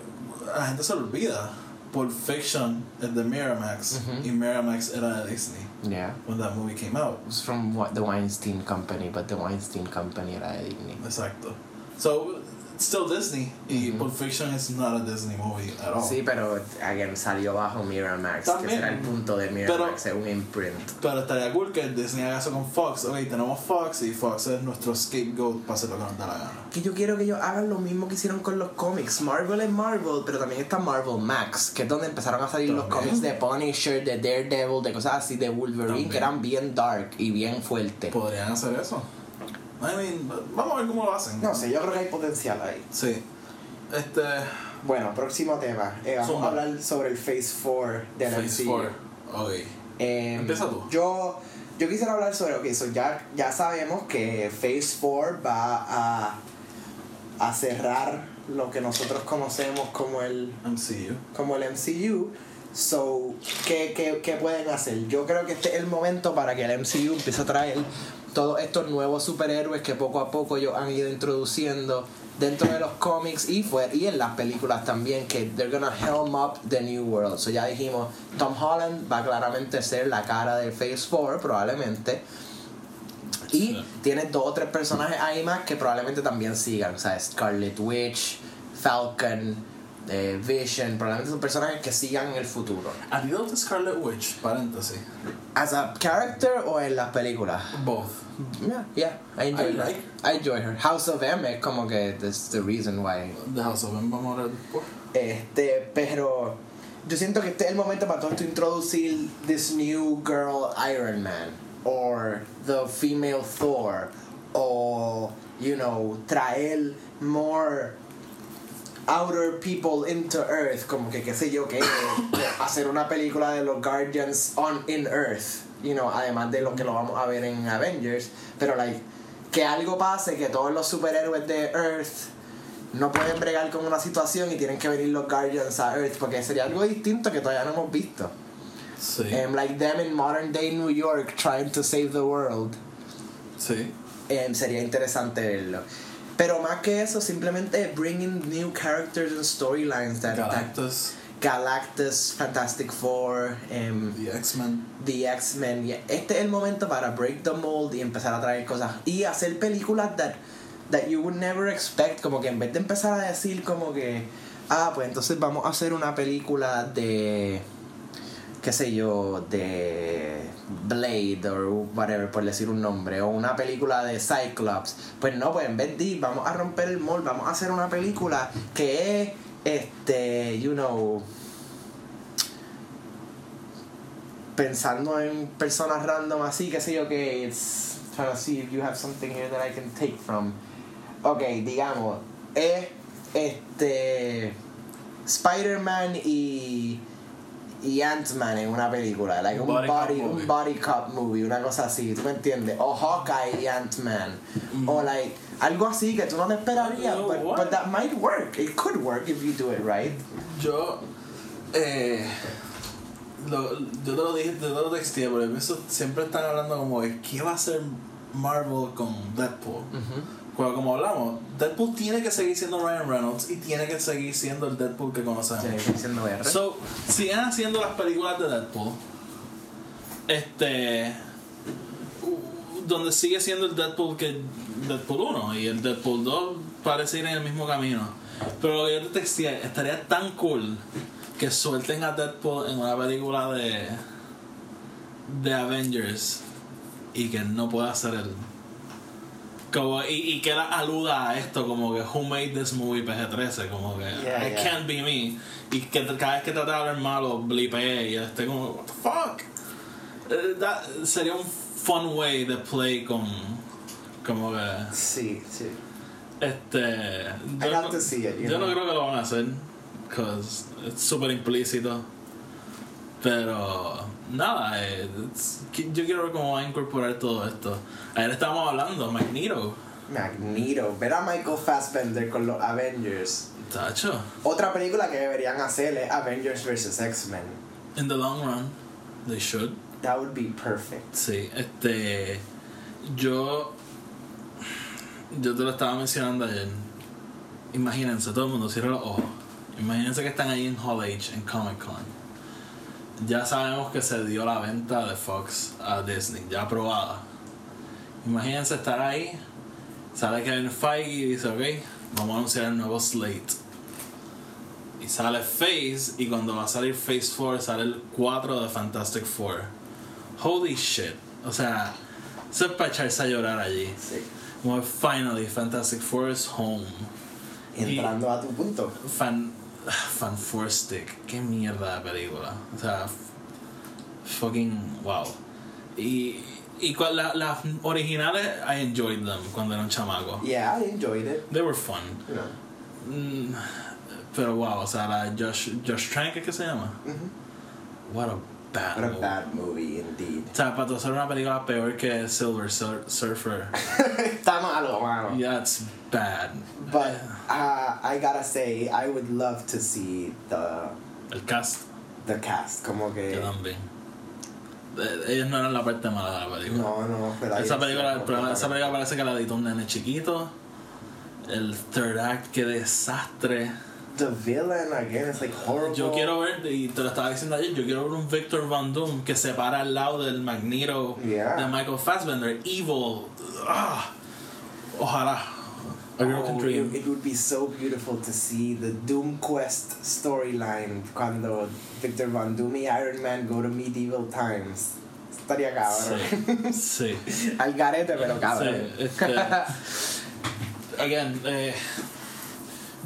La gente se olvida. Pulp Fiction es de Miramax. Y Miramax era de Disney. Yeah. When that movie came out. It was from what, the Weinstein Company, but the Weinstein Company era de Disney. Exacto. So, still Disney. Y Ujú. Pulp Fiction is not a Disney movie at all. Sí, pero again, salió bajo Miramax, También. que será el punto de Miramax, es un imprint. Pero estaría cool que Disney haga eso con Fox. Ok, tenemos Fox y Fox es nuestro scapegoat para hacer lo que nos da la gana. Que yo quiero que ellos hagan lo mismo que hicieron con los cómics. Marvel es Marvel, pero también está Marvel Max, que es donde empezaron a salir los También. cómics de Punisher, de Daredevil, de cosas así, de Wolverine, También. que eran bien dark y bien fuertes. ¿Podrían hacer eso? I mean, vamos a ver cómo lo hacen. No sé, yo creo que hay potencial ahí. Sí. Este. Bueno, próximo tema. Eh, vamos Zumba. a hablar sobre el Phase 4 del Phase MCU. 4. Ok. Em, Empieza tú. Yo, yo quisiera hablar sobre, ok, so ya, ya sabemos que Phase 4 va a, a cerrar lo que nosotros conocemos como el, MCU. como el MCU. So, ¿qué, qué, qué pueden hacer? Yo creo que este es el momento para que el MCU empiece a traer todos estos nuevos superhéroes que poco a poco ellos han ido introduciendo dentro de los cómics y, fue, y en las películas también, que they're gonna helm up the new world. So ya dijimos, Tom Holland va a claramente ser la cara de Phase 4, probablemente. Y Sí. tienes dos o tres personajes ahí más que probablemente también sigan. O sea, Scarlet Witch, Falcon, eh, Vision, probablemente son personajes que sigan en el futuro. De Scarlet Witch, paréntesis. As a character o en las películas? Both. Yeah, yeah, I enjoy I her. like- I enjoy her. House of M es como que that's the reason why. The House of M, vamos a hablar después. Este, pero yo siento que este es el momento para todo esto introducir this new girl Iron Man or the female Thor o you know traer more outer people into Earth como que qué sé yo que hacer una película de los Guardians on in Earth you know además de lo que lo vamos a ver en Avengers pero like que algo pase que todos los superhéroes de Earth no pueden bregar con una situación y tienen que venir los Guardians a Earth porque sería algo distinto que todavía no hemos visto. Sí. Um, like them in modern day New York trying to save the world. sí. Um, sería interesante verlo. Pero más que eso, simplemente bringing new characters and storylines that, that Galactus, Galactus, Fantastic Four, um, The X-Men. The X-Men. Este es el momento para break the mold y empezar a traer cosas. Y hacer películas that, that you would never expect. Como que en vez de empezar a decir como que, ah, pues entonces vamos a hacer una película de, qué sé yo, de Blade o whatever, por decir un nombre. O una película de Cyclops. Pues no, pues en vez de vamos a romper el mold, vamos a hacer una película que es, este, you know pensando en personas random así, qué sé yo que it's trying to see if you have something here that I can take from. Ok, digamos, es este Spider-Man y y Ant-Man en una película, like un Body body, cop movie. un body cop movie, una cosa así, ¿tú me entiendes? O Hawkeye y Ant-Man, o like algo así que tú no te esperarías, No, but, but that might work. It could work if you do it right. Yo, eh, lo, yo te lo dije, yo te lo texté, pero eso siempre están hablando como de qué va a hacer Marvel con Deadpool. Pero como hablamos, Deadpool tiene que seguir siendo Ryan Reynolds y tiene que seguir siendo el Deadpool que conocemos. Siendo R. So, siguen haciendo las películas de Deadpool. Este. Donde sigue siendo el Deadpool que Deadpool 1 y el Deadpool 2 parece ir en el mismo camino. Pero lo que yo te estaría tan cool que suelten a Deadpool en una película de. de Avengers y que no pueda ser él. Como, y, y que él aluda a esto como que Who made this movie PG-13 como que Yeah, It yeah. can't be me y que cada vez que trata de hablar malo blipee y esté como what the fuck Eh, that sería un fun way de play con como que Sí, sí. este I yo, got no, to see it, you yo no know. creo que lo van a hacer cause es súper implícito pero nada eh, yo quiero ver cómo va a incorporar todo esto ayer estábamos hablando Magneto Magneto. Ver a Michael Fassbender con los Avengers. tacho Otra película que deberían hacer es Avengers vs. X-Men. in the long run they should That would be perfect. Sí, este. Yo. Yo te lo estaba mencionando ayer. Imagínense, todo el mundo cierra los ojos. Imagínense que están ahí en Hall H, en Comic Con. Ya sabemos que se dio la venta de Fox a Disney, ya aprobada. Imagínense estar ahí. Sale Kevin Feige y dice: Ok, vamos a anunciar el nuevo Slate. Y sale Phase, y cuando va a salir Phase 4, sale el 4 de Fantastic Four. Holy shit. O sea, eso es para echarse a llorar allí. Sí. Como finally Fantastic Four is home. Entrando a tu punto. Fan. Fan Four Stick. Qué mierda de película. O sea, fucking wow. Y. Y con la- las originales, I enjoyed them cuando era un chamaco. Yeah, I enjoyed it. They were fun. Know. Mm, pero wow, o sea, la Josh, Josh Trank, ¿qué se llama? What a bad What a movie. bad movie indeed. O sea, para hacer una película peor que Silver Sur- Surfer. Está malo, mano. Yeah, it's bad. But uh, I gotta say, I would love to see the El cast, the cast. Como que. yo también. Eh, Ellos no eran la parte mala de la película. No, no, pero esa, película, esa película parece que la editó un nene chiquito. El third act, qué desastre. The villain again It's like horrible. Yo quiero ver, y te lo estaba diciendo ayer, yo quiero ver un Victor Van Doom que se para al lado del Magneto Yeah. de Michael Fassbender. Evil. Ah. Ojalá. A girl can Oh, dream. it, it would be so beautiful to see the Doom Quest storyline cuando Victor Von Doom y Iron Man go to medieval times. estaría cabrón. Sí. Al garete, pero cabrón. Sí, este, again, eh,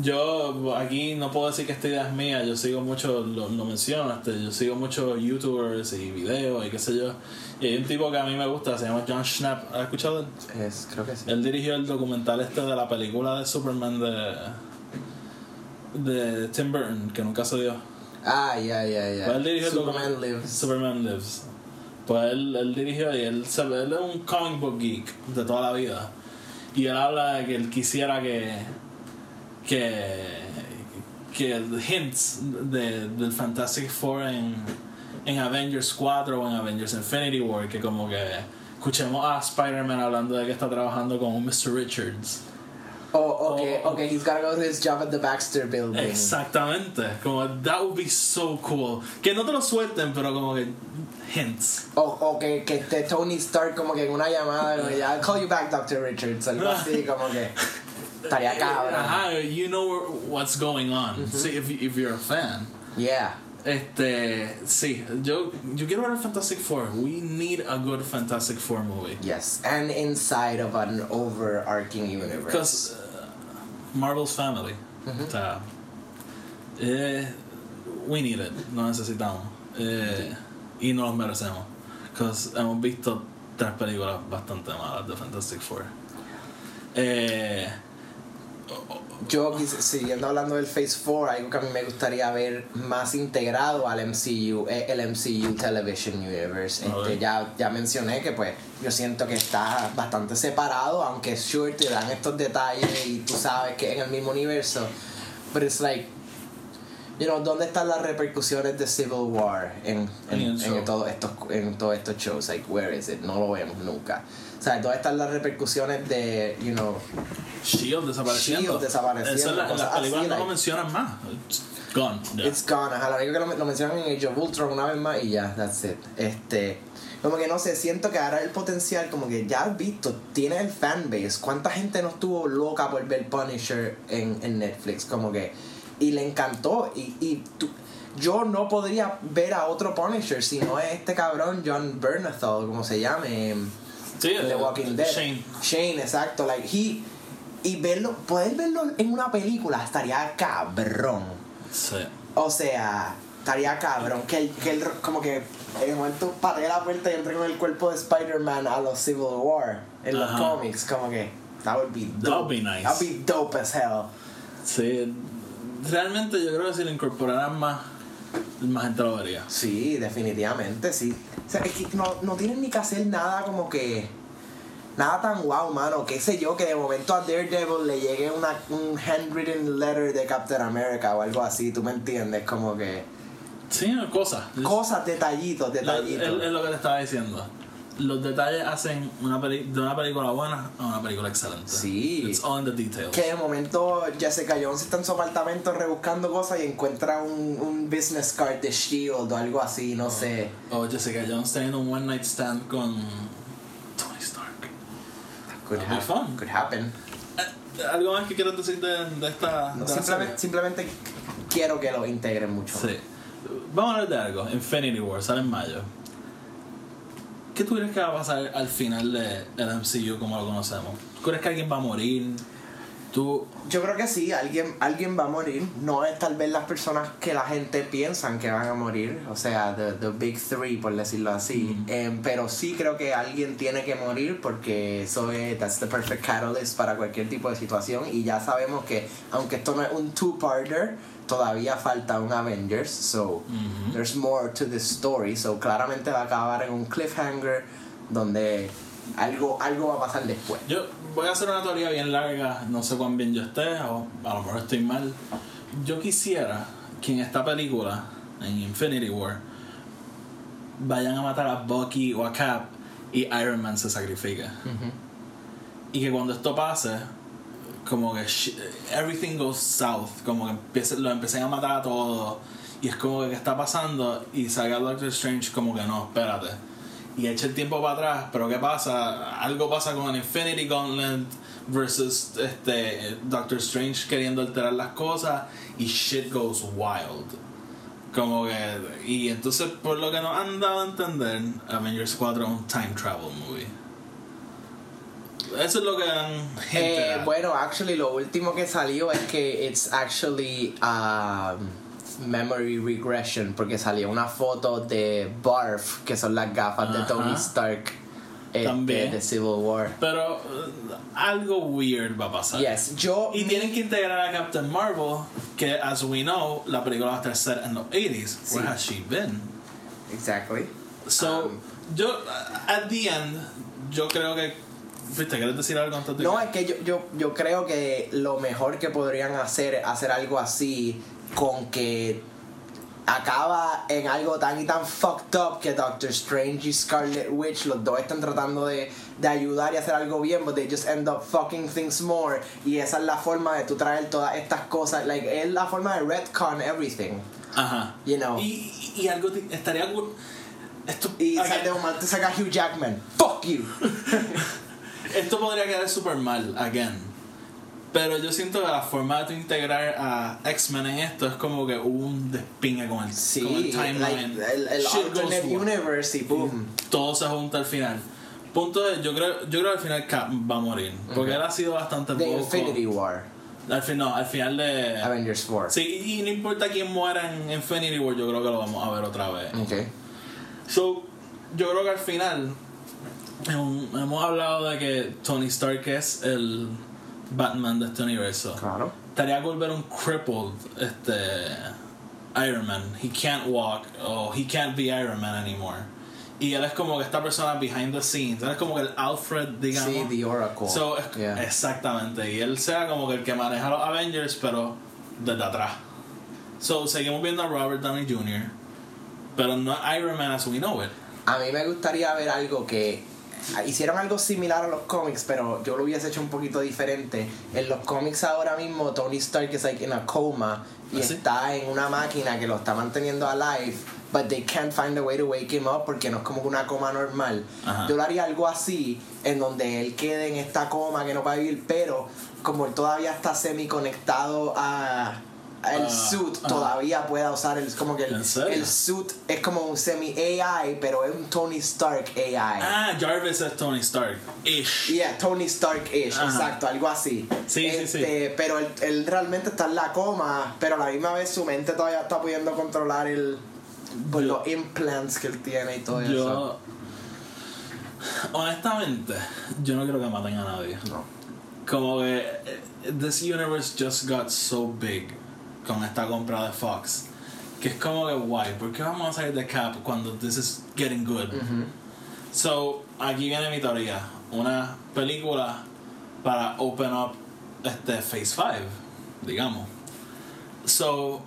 yo aquí no puedo decir que esta idea es mía, yo sigo mucho, lo, lo mencionaste, yo sigo muchos youtubers y videos y qué sé yo. Y hay un tipo que a mí me gusta, se llama John Schnapp, ¿has escuchado él? Es, creo que sí. Él dirigió el documental este de la película de Superman de, de Tim Burton, que nunca se dio. Ah, ya, ya, ya. Pues él dirigió el Superman Lives. Superman Lives. Pues él, él dirigió y él, él es un comic book geek de toda la vida. Y él habla de que él quisiera que. Que. que hints de, del Fantastic Four en, en Avengers 4 o en Avengers Infinity War, que como que escuchemos a Spider-Man hablando de que está trabajando con un Mr. Richards. Oh, okay, Oh, okay, he's gotta go to his job at the Baxter building. Exactamente, como that would be so cool. Que no te lo suelten, pero como que hints. O, o que, que esté Tony Stark como que en una llamada, como ya, I'll call you back, Dr. Richards, algo así, como que estaría cabrón. Ajá, you know what's going on. Sí, if, if you're a fan. Yeah. Este, sí, yo, yo quiero ver el Fantastic Four. We need a good Fantastic Four movie. Yes, and inside of an overarching universe. Because uh, Marvel's family. O sea, eh, we need it. Lo necesitamos. Eh, y nos lo merecemos. Because hemos visto tres películas bastante malas de Fantastic Four. Eh, Yo, siguiendo hablando del Phase 4, algo que a mí me gustaría ver más integrado al MCU, es el MCU Television Universe. Este, ya, ya mencioné que pues yo siento que está bastante separado, aunque sure te dan estos detalles y tú sabes que en el mismo universo. But it's like, you know, ¿dónde están las repercusiones de Civil War en, en, En en todos estos, en todos estos shows? Like, where is it? No lo vemos nunca. O sea, ¿dónde están las repercusiones de, you know, Shield desapareciendo. Shield desapareciendo, en la- en las películas así, no lo mencionan más. It's gone. It's gone, ajá, lo único que lo, lo mencionan en Age of Ultron una vez más y ya, that's it. Este, como que no sé, siento que ahora el potencial, como que ya has visto, tiene el fanbase. ¿Cuánta gente no estuvo loca por ver Punisher en, en Netflix? Como que, y le encantó. Y, y tú- yo no podría ver a otro Punisher si no es este cabrón John Bernthal, como se llame. Sí, en The Walking Dead. Shane. Shane, exacto. Like, he, y verlo, poder verlo en una película estaría cabrón. Sí. O sea, estaría cabrón que él, que él como que en el momento patee la puerta y entre con el cuerpo de Spider-Man a los Civil War en los Ajá. cómics, como que that would be That would dope. be nice. That would be dope as hell. Sí. Realmente yo creo que si lo incorporaran más, más gente lo vería. Sí, definitivamente, sí. O sea, es que no, no tienen ni que hacer nada como que. Nada tan wow, mano. Qué sé yo, que de momento a Daredevil le llegue una, un handwritten letter de Captain America o algo así, tú me entiendes, como que. Sí, cosas. Cosas, detallitos, detallitos. Es lo que te estaba diciendo. Los detalles hacen una peli- de una película buena a una película excelente. Sí. It's all in the details. Que de momento Jessica Jones está en su apartamento rebuscando cosas y encuentra un, un business card de Shield o algo así, no sé. O Jessica Jones teniendo un one night stand con Tony Stark. Could, That'd be hap- fun. could happen. Eh, ¿Algo más que quieras decir de, de esta No, de simplemente, simplemente quiero que lo integren mucho. Sí. Vamos a hablar de algo. Infinity War sale en mayo. ¿Qué tú crees que va a pasar al final del MCU como lo conocemos? ¿Tú crees que alguien va a morir? ¿Tú Yo creo que sí, alguien, alguien va a morir. No es tal vez las personas que la gente piensan que van a morir. O sea, the, the big three, por decirlo así. Em, pero sí creo que alguien tiene que morir porque eso es, that's the perfect catalyst para cualquier tipo de situación. Y ya sabemos que, aunque esto no es un two-parter, todavía falta un Avengers. So, there's more to this story. So, claramente va a acabar en un cliffhanger donde algo, algo va a pasar después. Yo voy a hacer una teoría bien larga, no sé cuán bien yo esté, o a lo mejor estoy mal. Yo quisiera que en esta película, en Infinity War, vayan a matar a Bucky o a Cap y Iron Man se sacrifique. Y que cuando esto pase, como que everything goes south, como que empiece, lo empiecen a matar a todos. Y es como que ¿qué está pasando? Y salga Doctor Strange como que no, espérate. Y echa el tiempo para atrás, pero ¿qué pasa? Algo pasa con Infinity Gauntlet versus este Doctor Strange queriendo alterar las cosas y shit goes wild. Como que. Y entonces, por lo que nos han dado a entender, Avengers 4 es un time travel movie. Eso es lo que han Eh, bueno, actually, lo último que salió es que it's actually um, memory regression, porque salió una foto de Barf, que son las gafas de Tony. Stark este, También. de Civil War. Pero uh, algo weird va a pasar. Yes, yo. Y tienen que integrar a Captain Marvel, que as we know, la película va a estar set en los 80s. Where has she been? Exactly. So, Um, yo, uh, at the end, yo creo que. ¿Viste? ¿Quieres decir algo antes de No, es que yo, yo, yo creo que lo mejor que podrían hacer es hacer algo así con que acaba en algo tan y tan fucked up que Doctor Strange y Scarlet Witch los dos están tratando de, de ayudar y hacer algo bien but they just end up fucking things more y esa es la forma de tú traer todas estas cosas like es la forma de retcon everything Ajá. You know. Y, y algo te- estaría. Esto, y ok, sa- de momento te saca Hugh Jackman fuck you esto podría quedar súper mal, again. Pero yo siento que la forma de integrar a X-Men en esto es como que hubo un despingue con el, con el sí timeline. like, el, el alternate universe y boom todo se junta al final. Punto es, yo creo, yo creo que al final Cap va a morir. Porque él ha sido bastante de vocal. Infinity War Al final, al final de. Avengers 4 Sí, y no importa quién muera en Infinity War, yo creo que lo vamos a ver otra vez. Ok. So, yo creo que al final hemos hablado de que Tony Stark es el Batman de este universo. Claro. Estaría cool ver un crippled este Iron Man. He can't walk o he can't be Iron Man anymore. Y él es como que esta persona behind the scenes. Él es como que el Alfred, digamos. Sí, The Oracle. So, Yeah. Exactamente. Y él sea como que el que maneja los Avengers, pero desde atrás. So, seguimos viendo a Robert Downey Jr., pero no Iron Man as we know it. A mí me gustaría ver algo que hicieron algo similar a los cómics, pero yo lo hubiese hecho un poquito diferente. En los cómics ahora mismo Tony Stark es like in a coma y ¿Ah, sí? está en una máquina que lo está manteniendo alive, but they can't find a way to wake him up porque no es como una coma normal. Ajá. Yo lo haría algo así en donde él quede en esta coma que no va a vivir, pero como él todavía está semi conectado a el Ah, suit ajá. todavía pueda usar el como que el, suit es como un semi AI pero es un Tony Stark AI Ah, Jarvis es Tony Stark. Ish. Yeah, Tony Stark-ish, Ajá. exacto, algo así. Sí, sí, sí. Este, Pero él, él realmente está en la coma, pero a la misma vez su mente todavía está pudiendo controlar el, pues, los implants que él tiene y todo eso. Yo. Honestamente, yo no quiero que maten a nadie. No. Como que. eh, This universe just got so big con esta compra de Fox. Que es como que, why? ¿Por qué vamos a salir de Cap cuando this is getting good? So, aquí viene mi teoría. Una película para open up este Phase 5, digamos. So,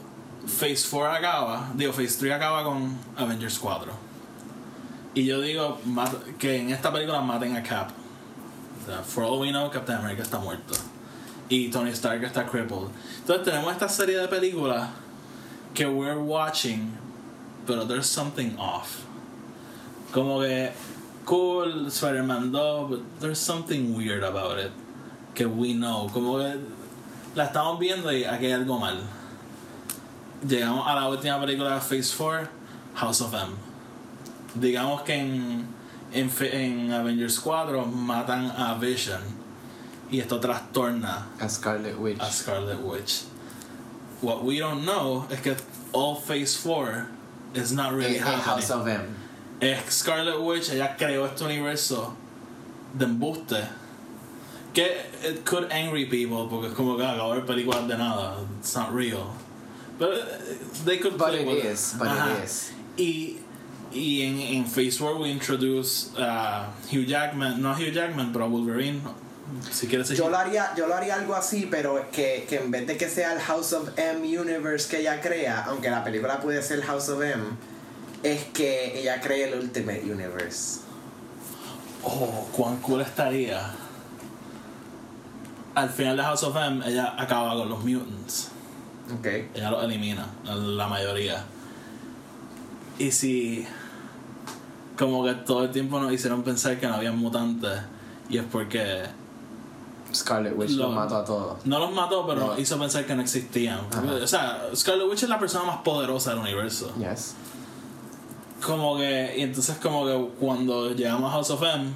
Phase 4 acaba, digo, Phase 3 acaba con Avengers 4. Y yo digo que en esta película maten a Cap. O sea, for all we know, Captain America está muerto. Y Tony Stark está crippled. Entonces tenemos esta serie de películas que we're watching, pero there's something off. Como que cool, Spider-Man 2, but there's something weird about it. Que we know. Como que la estamos viendo y aquí hay algo mal. Llegamos a la última película de Phase 4, House of M. Digamos que en, en, en Avengers 4 matan a Vision. Y esto trastorna A Scarlet Witch. a Scarlet Witch. What we don't know es que all Phase 4 is not really eh, happening. House of M. Es Scarlet Witch, ella creó este universo de embuste. Que it could angry people porque es como que acabo de ver películas de nada. It's not real. But uh, they could But play it with is, but it Ajá. is. Y, y en, en Phase 4 we introduce uh, Hugh Jackman, no Hugh Jackman, pero Wolverine. Si quieres Yo lo haría, yo lo haría algo así, pero que, que en vez de que sea el House of M universe que ella crea, aunque la película puede ser House of M, es que ella cree el Ultimate Universe. Oh, cuán cool estaría. Al final de House of M, ella acaba con los mutants. Ok. Ella los elimina, la mayoría. Y si. Como que todo el tiempo nos hicieron pensar que no había mutantes, y es porque Scarlet Witch Lo- los mató a todos. No los mató, pero No. hizo pensar que no existían. Ajá. O sea, Scarlet Witch es la persona más poderosa del universo. Yes. Como que, y entonces como que cuando llegamos a House of M,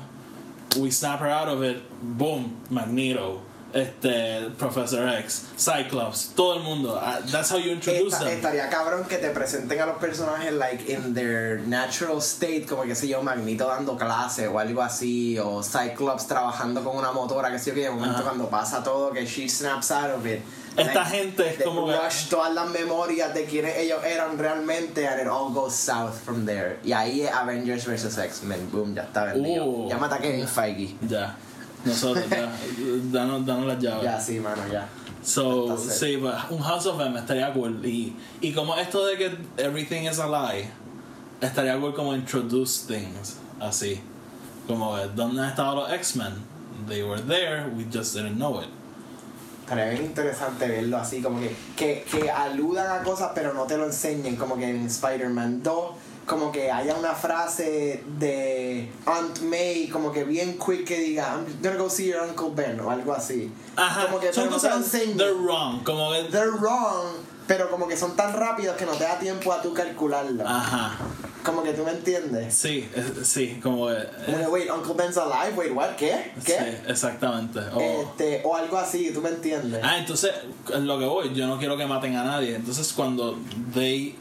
we snap her out of it, boom, Magneto, este, Professor X, Cyclops, todo el mundo. Ah, That's how you introduce Esta- them. estaría cabrón que te presenten a los personajes like in their natural state, como que sé yo, Magneto dando clase o algo así, o Cyclops trabajando con una motora, que sé yo, que de momento Ajá. cuando pasa todo, que she snaps out of it. Esta gente es como que- rush todas las memorias de quienes ellos eran realmente, and it all goes south from there. Y ahí es Avengers vs. X-Men, boom, ya está vendido. Uh. Llámate a Kevin Feige. Ya. Nosotros, ya. danos, danos las llaves. Ya, sí, mano, ya. So, sí, but un House of M estaría cool. Y, y como esto de que everything is a lie, estaría cool como introduce things, así. Como, eh, ¿dónde han estado los X-Men? They were there, we just didn't know it. Estaría bien interesante verlo así, como que, que, que aludan a cosas pero no te lo enseñen, como que en Spider-Man 2, como que haya una frase de Aunt May, como que bien quick que diga, I'm gonna go see your Uncle Ben o algo así. Ajá, como que son no cosas, enseñen. they're wrong. Como que, They're wrong, pero como que son tan rápidos que no te da tiempo a tú calcularlo. ajá, Como que tú me entiendes. sí, eh, sí, como que, que, wait, Uncle Ben's alive, wait, what, ¿qué? sí, ¿Qué? exactamente. O- Este, o algo así, tú me entiendes. Ah, entonces, en lo que voy, yo no quiero que maten a nadie. Entonces, cuando they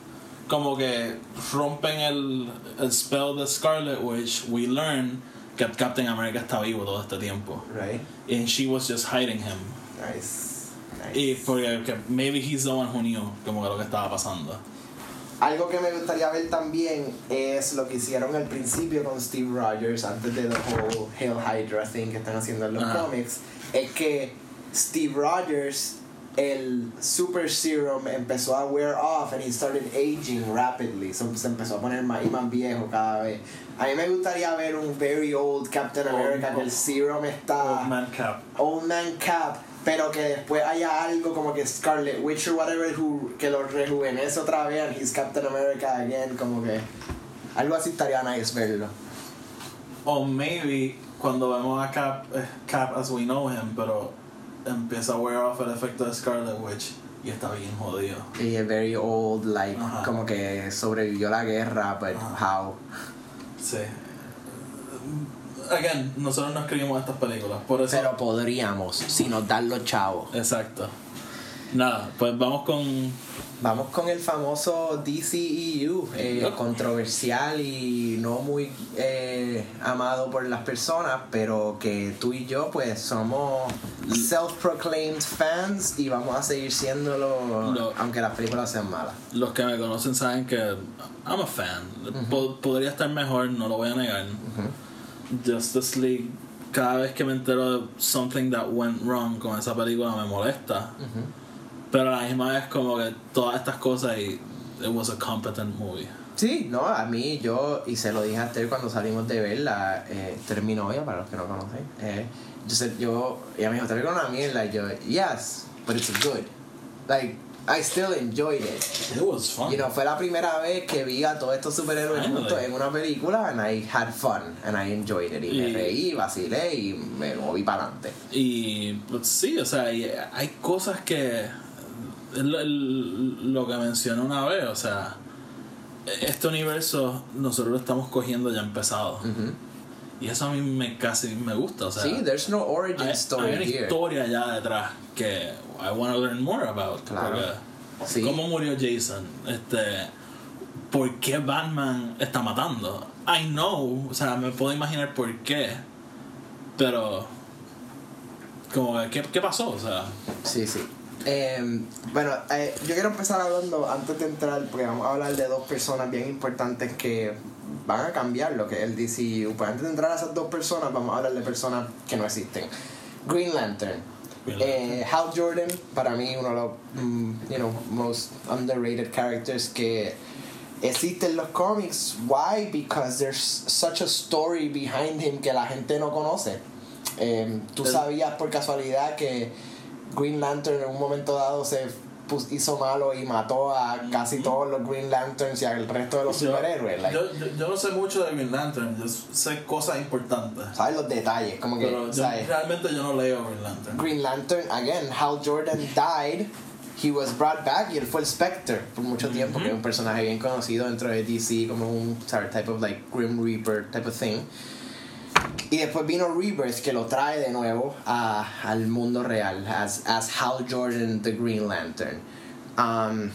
como que rompen el, el spell de Scarlet Witch, we learn que Captain America está vivo todo este tiempo. Right, And she was just hiding him. nice. nice. Y porque que maybe he's the one who knew como que lo que estaba pasando. Algo que me gustaría ver también es lo que hicieron al principio con Steve Rogers antes de the whole Hail Hydra thing que están haciendo en los Ajá. cómics. Es que Steve Rogers, el Super Serum empezó a wear off and he started aging rapidly. So, se empezó a poner más y más viejo cada vez. A mí me gustaría ver un very old Captain Old- America que el serum está Old Man Cap. Old Man Cap, pero que después haya algo como que Scarlet Witch or whatever who, que lo rejuvenece otra vez and he's Captain America again, como que algo así estaría nice verlo. O maybe cuando vemos a Cap, eh, Cap as we know him, pero empieza a wear off el efecto de Scarlet Witch y está bien jodido. Y es very old, like, Ajá. como que sobrevivió la guerra, but Ajá. how? Sí. Again, nosotros no escribimos estas películas, por eso. Pero podríamos, si nos dan los chavos. Exacto. Nada, pues vamos con. Vamos con el famoso DCEU, eh, controversial y no muy eh, amado por las personas, pero que tú y yo pues somos self-proclaimed fans y vamos a seguir siéndolo Lo- aunque las películas sean malas. Los que me conocen saben que I'm a fan. Po- podría estar mejor, no lo voy a negar. Justice League, cada vez que me entero de something that went wrong con esa película me molesta. Pero a la misma vez como que todas estas cosas y it was a competent movie. Sí, no, a mí yo, y se lo dije a Esther cuando salimos de verla, eh, mi novia, para los que no conocen. Eh, yo, sé- yo, ella me dijo, te veo una mierda, y yo, yes, but it's good. Like, I still enjoyed it. It was fun. You know, fue la primera vez que vi a todos estos superhéroes juntos en una película and I had fun and I enjoyed it. Y, me Y- reí, vacilé y me moví para adelante. Y pues, sí, o sea, y hay cosas que. Es Lo, el- lo que mencioné una vez, o sea, este universo nosotros lo estamos cogiendo ya empezado. Y eso a mí me casi me gusta, o sea. sí, there's no origin hay, story hay una here. historia ya detrás que I want to learn more about. Claro. porque Sí. ¿Cómo murió Jason? Este, ¿Por qué Batman está matando? I know, o sea, me puedo imaginar por qué. Pero, como, ¿qué, qué pasó? O sea, Sí, sí. Eh, bueno, eh, yo quiero empezar hablando antes de entrar, porque vamos a hablar de dos personas bien importantes que van a cambiar lo que es el DCU. Pues antes de entrar a esas dos personas, vamos a hablar de personas que no existen. Green Lantern. Green Eh, Hal Jordan, para mí, uno de los mm, you know, most underrated characters que existen en los cómics. Why? Because there's such a story behind him que la gente no conoce. Eh, Tú sabías por casualidad que Green Lantern en un momento dado se pus- hizo malo y mató a casi todos los Green Lanterns y al resto de los Yo- superhéroes. like, Yo, yo, yo no sé mucho de Green Lantern, yo sé cosas importantes. ¿Sabes los detalles? Como que, Pero yo- ¿sabes? realmente yo no leo Green Lantern. Green Lantern, again, Hal Jordan died. He was brought back y él fue el Spectre por mucho tiempo, que es un personaje bien conocido dentro de DC como un sorry, type of like Grim Reaper type of thing. Y después vino Rebirth que lo trae de nuevo a, al mundo real as, as Hal Jordan the Green Lantern. Um,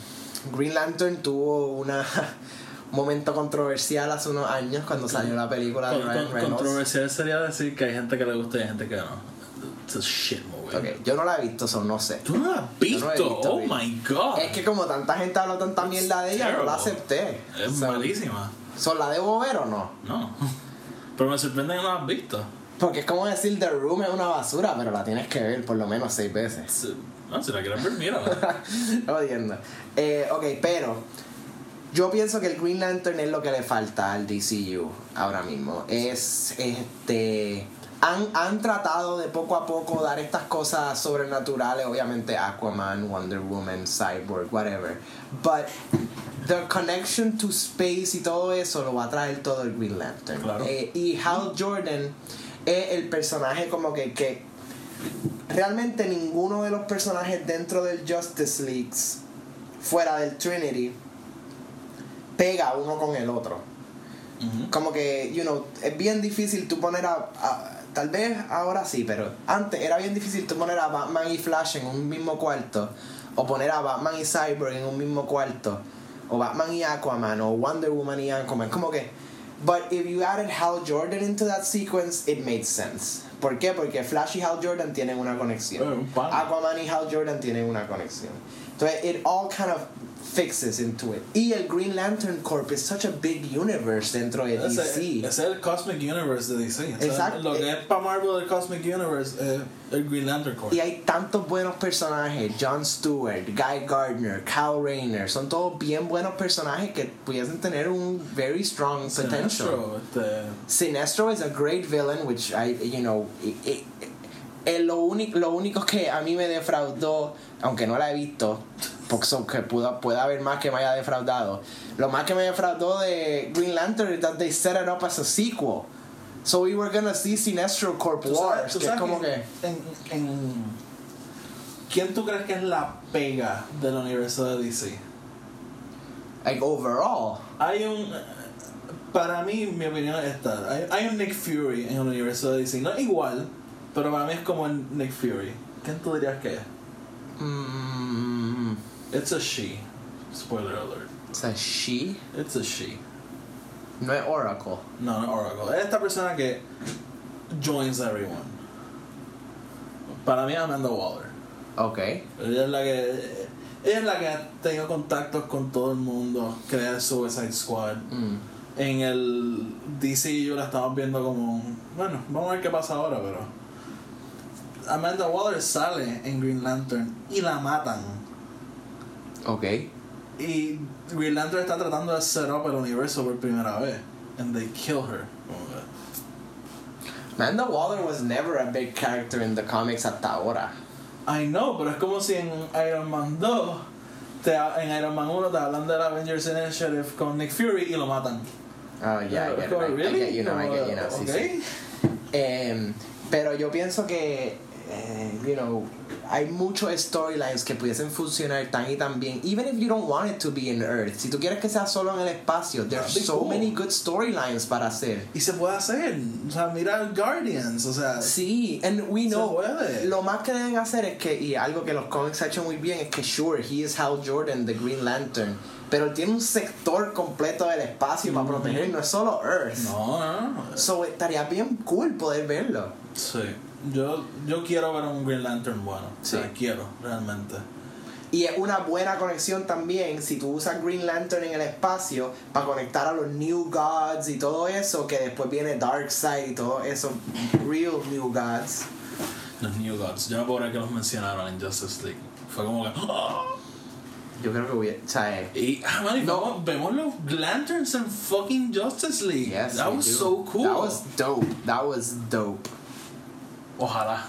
Green Lantern tuvo una, un momento controversial hace unos años cuando salió la película de Ryan Reynolds. controversial sería decir que hay gente que le gusta y hay gente que no. It's a shit movie. Ok, yo no la he visto, so no sé. ¿Tú no la has Yo no la visto? visto, oh baby. my god. Es que como tanta gente habló tanta mierda de ella, no la terrible. acepté. Es So, malísima. so, ¿La debo ver o no? No. Pero me sorprende que no la has visto. Porque es como decir The Room es una basura, pero la tienes que ver por lo menos seis veces. Sí. No, si la quieres ver, mírala. Odiando. Eh, ok, pero yo pienso que el Green Lantern es lo que le falta al DCU ahora mismo. Es este. Han, han tratado de poco a poco dar estas cosas sobrenaturales, obviamente Aquaman, Wonder Woman, Cyborg, whatever. But the connection to space y todo eso lo va a traer todo el Green Lantern. Claro. Eh, y Hal Jordan es el personaje como que, que realmente ninguno de los personajes dentro del Justice League fuera del Trinity pega uno con el otro. Como que, you know, es bien difícil tú poner a, a- Tal vez ahora sí, pero antes era bien difícil tú poner a Batman y Flash en un mismo cuarto. O poner a Batman y Cyborg en un mismo cuarto. O Batman y Aquaman. O Wonder Woman y Aquaman. Como que. But if you added Hal Jordan into that sequence, it made sense. ¿Por qué? Porque Flash y Hal Jordan tienen una conexión. Aquaman y Hal Jordan tienen una conexión. Entonces, it all kind of fixes into it. Y el Green Lantern Corp is such a big universe dentro de Ese, DC. ese es el Cosmic Universe de DC. O sea, Exacto. Lo que es para Marvel el Cosmic Universe es el Green Lantern Corps. Y hay tantos buenos personajes, Jon Stewart, Guy Gardner, Kyle Rayner, son todos bien buenos personajes que pudiesen tener un very strong potential. Sinestro, Sinestro is a great villain, which I, you know, i- i- eh, lo, único, lo único que a mí me defraudó, aunque no la he visto, porque son que pueda, puede haber más que me haya defraudado, lo más que me defraudó de Green Lantern is that they set it up as a sequel. So we were gonna see Sinestro Corp sabes- Wars, tú que es sabes como que... En, en- ¿Quién tú crees que es la pega del universo de DC? Like overall. Hay un. Para mí, mi opinión es esta. Hay, hay un Nick Fury en el universo de DC. No es igual, pero para mí es como el Nick Fury. ¿Quién tú dirías que es? Mm, It's a she. Spoiler alert. it's a she, It's a she. no es Oracle. No, no Oracle. Es esta persona que joins everyone. Para mí, Amanda Waller. Ok. Ella es la que. Ella es la que ha tenido contactos con todo el mundo. Crea el Suicide Squad. Mm. En el DC yo la estamos viendo como. un- Bueno, vamos a ver qué pasa ahora, pero. Amanda Waller sale en Green Lantern y la matan. Ok. Y Green Lantern está tratando de set up el universo por primera vez. And they kill her. Amanda Waller was never a big character in the comics hasta ahora. I know, pero es como si en Iron Man 2, te, en Iron Man 1 te hablan del Avengers Initiative con Nick Fury y lo matan. Oh, yeah, I get it. I, I really? get you know, I get you know. Como, sí, ok. sí. Em, pero yo pienso que, eh, you know, hay muchos storylines que pudiesen funcionar tan y tan bien. Even if you don't want it to be in Earth. Si tú quieres que sea solo en el espacio, there's so cool. many good storylines para hacer. Y se puede hacer. O sea, mira Guardians, o sea. Sí, and we know. Lo más que deben hacer es que, y algo que los cómics han hecho muy bien, es que sure, he is Hal Jordan, the Green Lantern. Pero tiene un sector completo del espacio para proteger, no es solo Earth. No, no, no. So, estaría bien cool poder verlo. Sí. Yo, yo quiero ver un Green Lantern bueno. O sea, Sí. quiero, realmente. Y es una buena conexión también si tú usas Green Lantern en el espacio para conectar a los New Gods y todo eso, que después viene Darkseid y todo eso, Real New Gods. Los New Gods. Yo no puedo creer que los mencionaron en Justice League. Fue como que. ¡ah! Yo creo que hubiera. O sea, eh, Y, ah, man, y No. vemos, vemos los Lanterns en fucking Justice League. yes, That was do. so cool. That was dope. That was dope. Ojalá.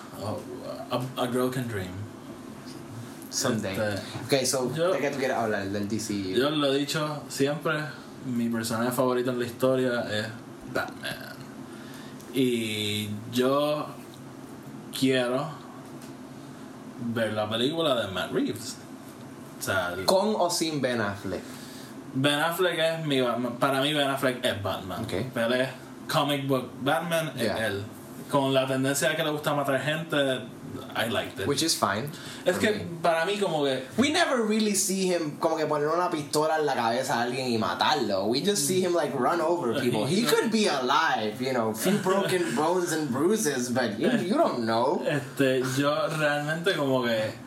A, a girl can dream. Someday. Este, ok, so, yo- ¿de qué tú quieres hablar? Del DC. Yo lo he dicho siempre, mi personaje favorito en la historia es Batman. Y yo quiero ver la película de Matt Reeves. O sea, el- ¿Con o sin Ben Affleck? Ben Affleck es mi Batman. Para mí Ben Affleck es Batman. Ok. Pero es comic book Batman es él. Con la tendencia de que le gusta matar gente, I liked it. Which is fine. es que me. para mí como que We never really see him como que poner una pistola en la cabeza a alguien y matarlo. We just see him like run over people. He could be alive, you know, few broken bones and bruises, but you, you don't know. Este, yo realmente como que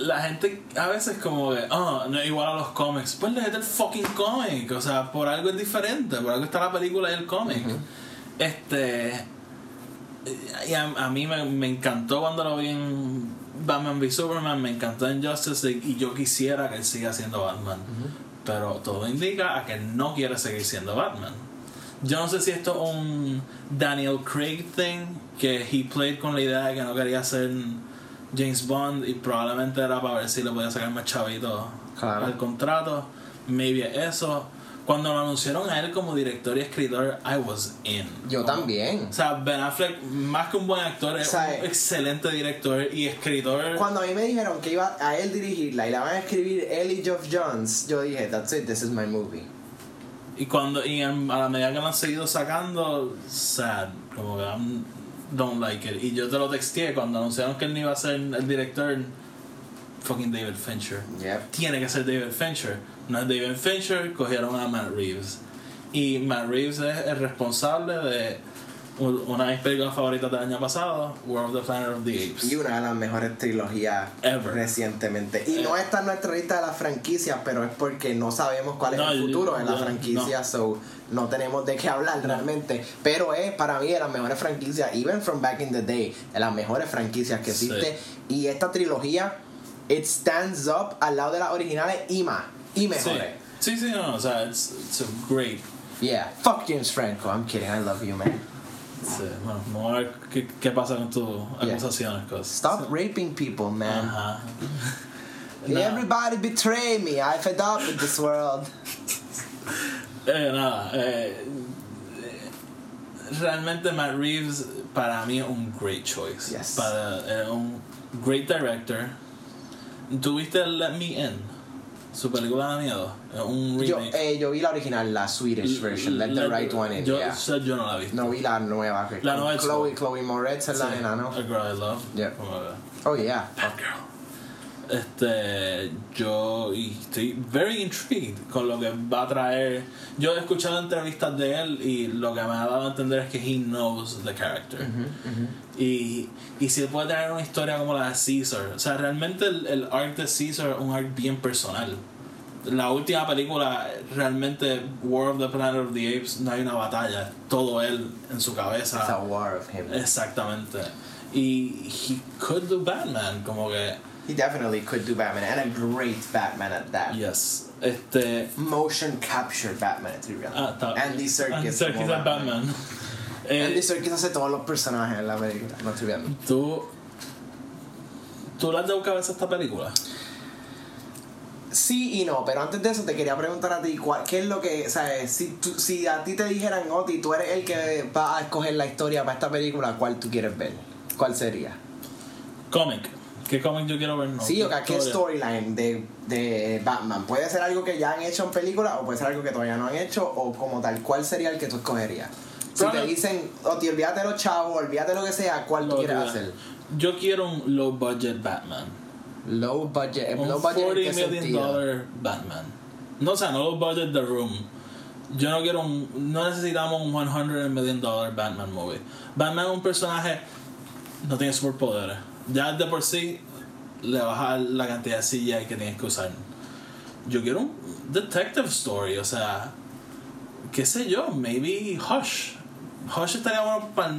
la gente a veces como que, oh, no es igual a los cómics. Pues léete el fucking cómic, o sea, por algo es diferente, por algo está la película y el cómic. Este, y a, a mí me, me encantó cuando lo vi en Batman v Superman, me encantó en Justice League y yo quisiera que él siga siendo Batman. Pero todo indica a que no quiere seguir siendo Batman. Yo no sé si esto es un Daniel Craig thing, que he played con la idea de que no quería ser James Bond y probablemente era para ver si le podía sacar más chavito Claro. al contrato. Maybe eso. Cuando lo anunciaron a él como director y escritor, I was in. Yo Como- también. O sea, Ben Affleck, más que un buen actor, es sea, un excelente director y escritor. Cuando a mí me dijeron que iba a él dirigirla y la van a escribir él y Geoff Jones, yo dije, that's it, this is my movie. Y cuando y en- a la medida que lo han seguido sacando, sad, como que I'm- don't like it. Y yo te lo texteé cuando anunciaron que él no iba a ser el director, fucking David Fincher. Yep. Tiene que ser David Fincher. No es David Fincher, cogieron a Matt Reeves. Y Matt Reeves es el responsable de una de mis películas favoritas del año pasado, World of the Planet of the Apes. Y una de las mejores trilogías Ever. recientemente. Y no está en nuestra lista de las franquicias, pero es porque no sabemos cuál es No, el yo- futuro de la yo- franquicia, so no tenemos de qué hablar realmente. Pero es para mí de las mejores franquicias, even from back in the day, de las mejores franquicias que Sí. existe. Y esta trilogía, it stands up al lado de las originales y más. Y Sí, mejores. sí, sí, no, o sea, it's, it's a great. Yeah. Fuck James Franco. I'm kidding. I love you, man. Sí, bueno, vamos a ver qué, qué pasa con tus Yeah. acusaciones. cause- Stop raping people, man. Ajá. Nah. Everybody betray me. I've with this world. Eh, nada, eh, realmente Matt Reeves para mí es un great choice. Yes. Para, eh, un great director. ¿Tuviste Let Me In? Su película de miedo. Es un Yo, remake. eh, yo vi la original, la Swedish version, Let the Right One In. Yo, yeah. o sea, yo no la vi. No vi la nueva. La nueva Chloe, Chloe Moretz es la Sí, nena, ¿no? A Girl I Love. Yeah. Que- Oh, yeah. Bad Girl. Este, yo y estoy very intrigued con lo que va a traer. Yo he escuchado entrevistas de él y lo que me ha dado a entender es que he knows the character. Y, y si puede tener una historia como la de Caesar, o sea, realmente el, el arc de Caesar es un arc bien personal. La última película, realmente, War of the Planet of the Apes, no hay una batalla, todo él en su cabeza. It's a war of him. Exactamente. Y he could do Batman, como que. He definitely could do Batman, and a great Batman at that. Yes. Este. Motion capture Batman, be real. Ah. Andy Serkis. Andy Serkis Batman. Eh, Andy Serkis hace todos los personajes en la película. No estoy viendo. ¿Tú. ¿Tú le has dado cabeza a esta película? Sí y no, pero antes de eso te quería preguntar a ti, ¿cuál, ¿qué es lo que, sabes, si, tú- si a ti te dijeran, Oti, tú eres el que va a escoger la historia para esta película, ¿cuál tú quieres ver? ¿Cuál sería? Cómic. ¿Qué cómic yo quiero ver? No, Sí, o sea, ¿qué storyline de, de Batman? ¿Puede ser algo que ya han hecho en película o puede ser algo que todavía no han hecho o como tal? ¿Cuál sería el que tú escogerías? Si te dicen, Oti, olvídate de los chavos, olvídate lo que sea, ¿cuál tú quieres que- hacer? Yo quiero un low budget Batman. Low budget. Un low budget en 40 qué million sentido? dollar Batman. No, o sea, no low budget The Room. Yo no quiero un. No necesitamos un 100 million dollar Batman movie. Batman es un personaje. No tiene superpoderes. Ya de por sí le baja la cantidad de CGI que tienes que usar. Yo quiero un detective story, o sea. qué sé yo, maybe Hush. Hush estaría bueno para.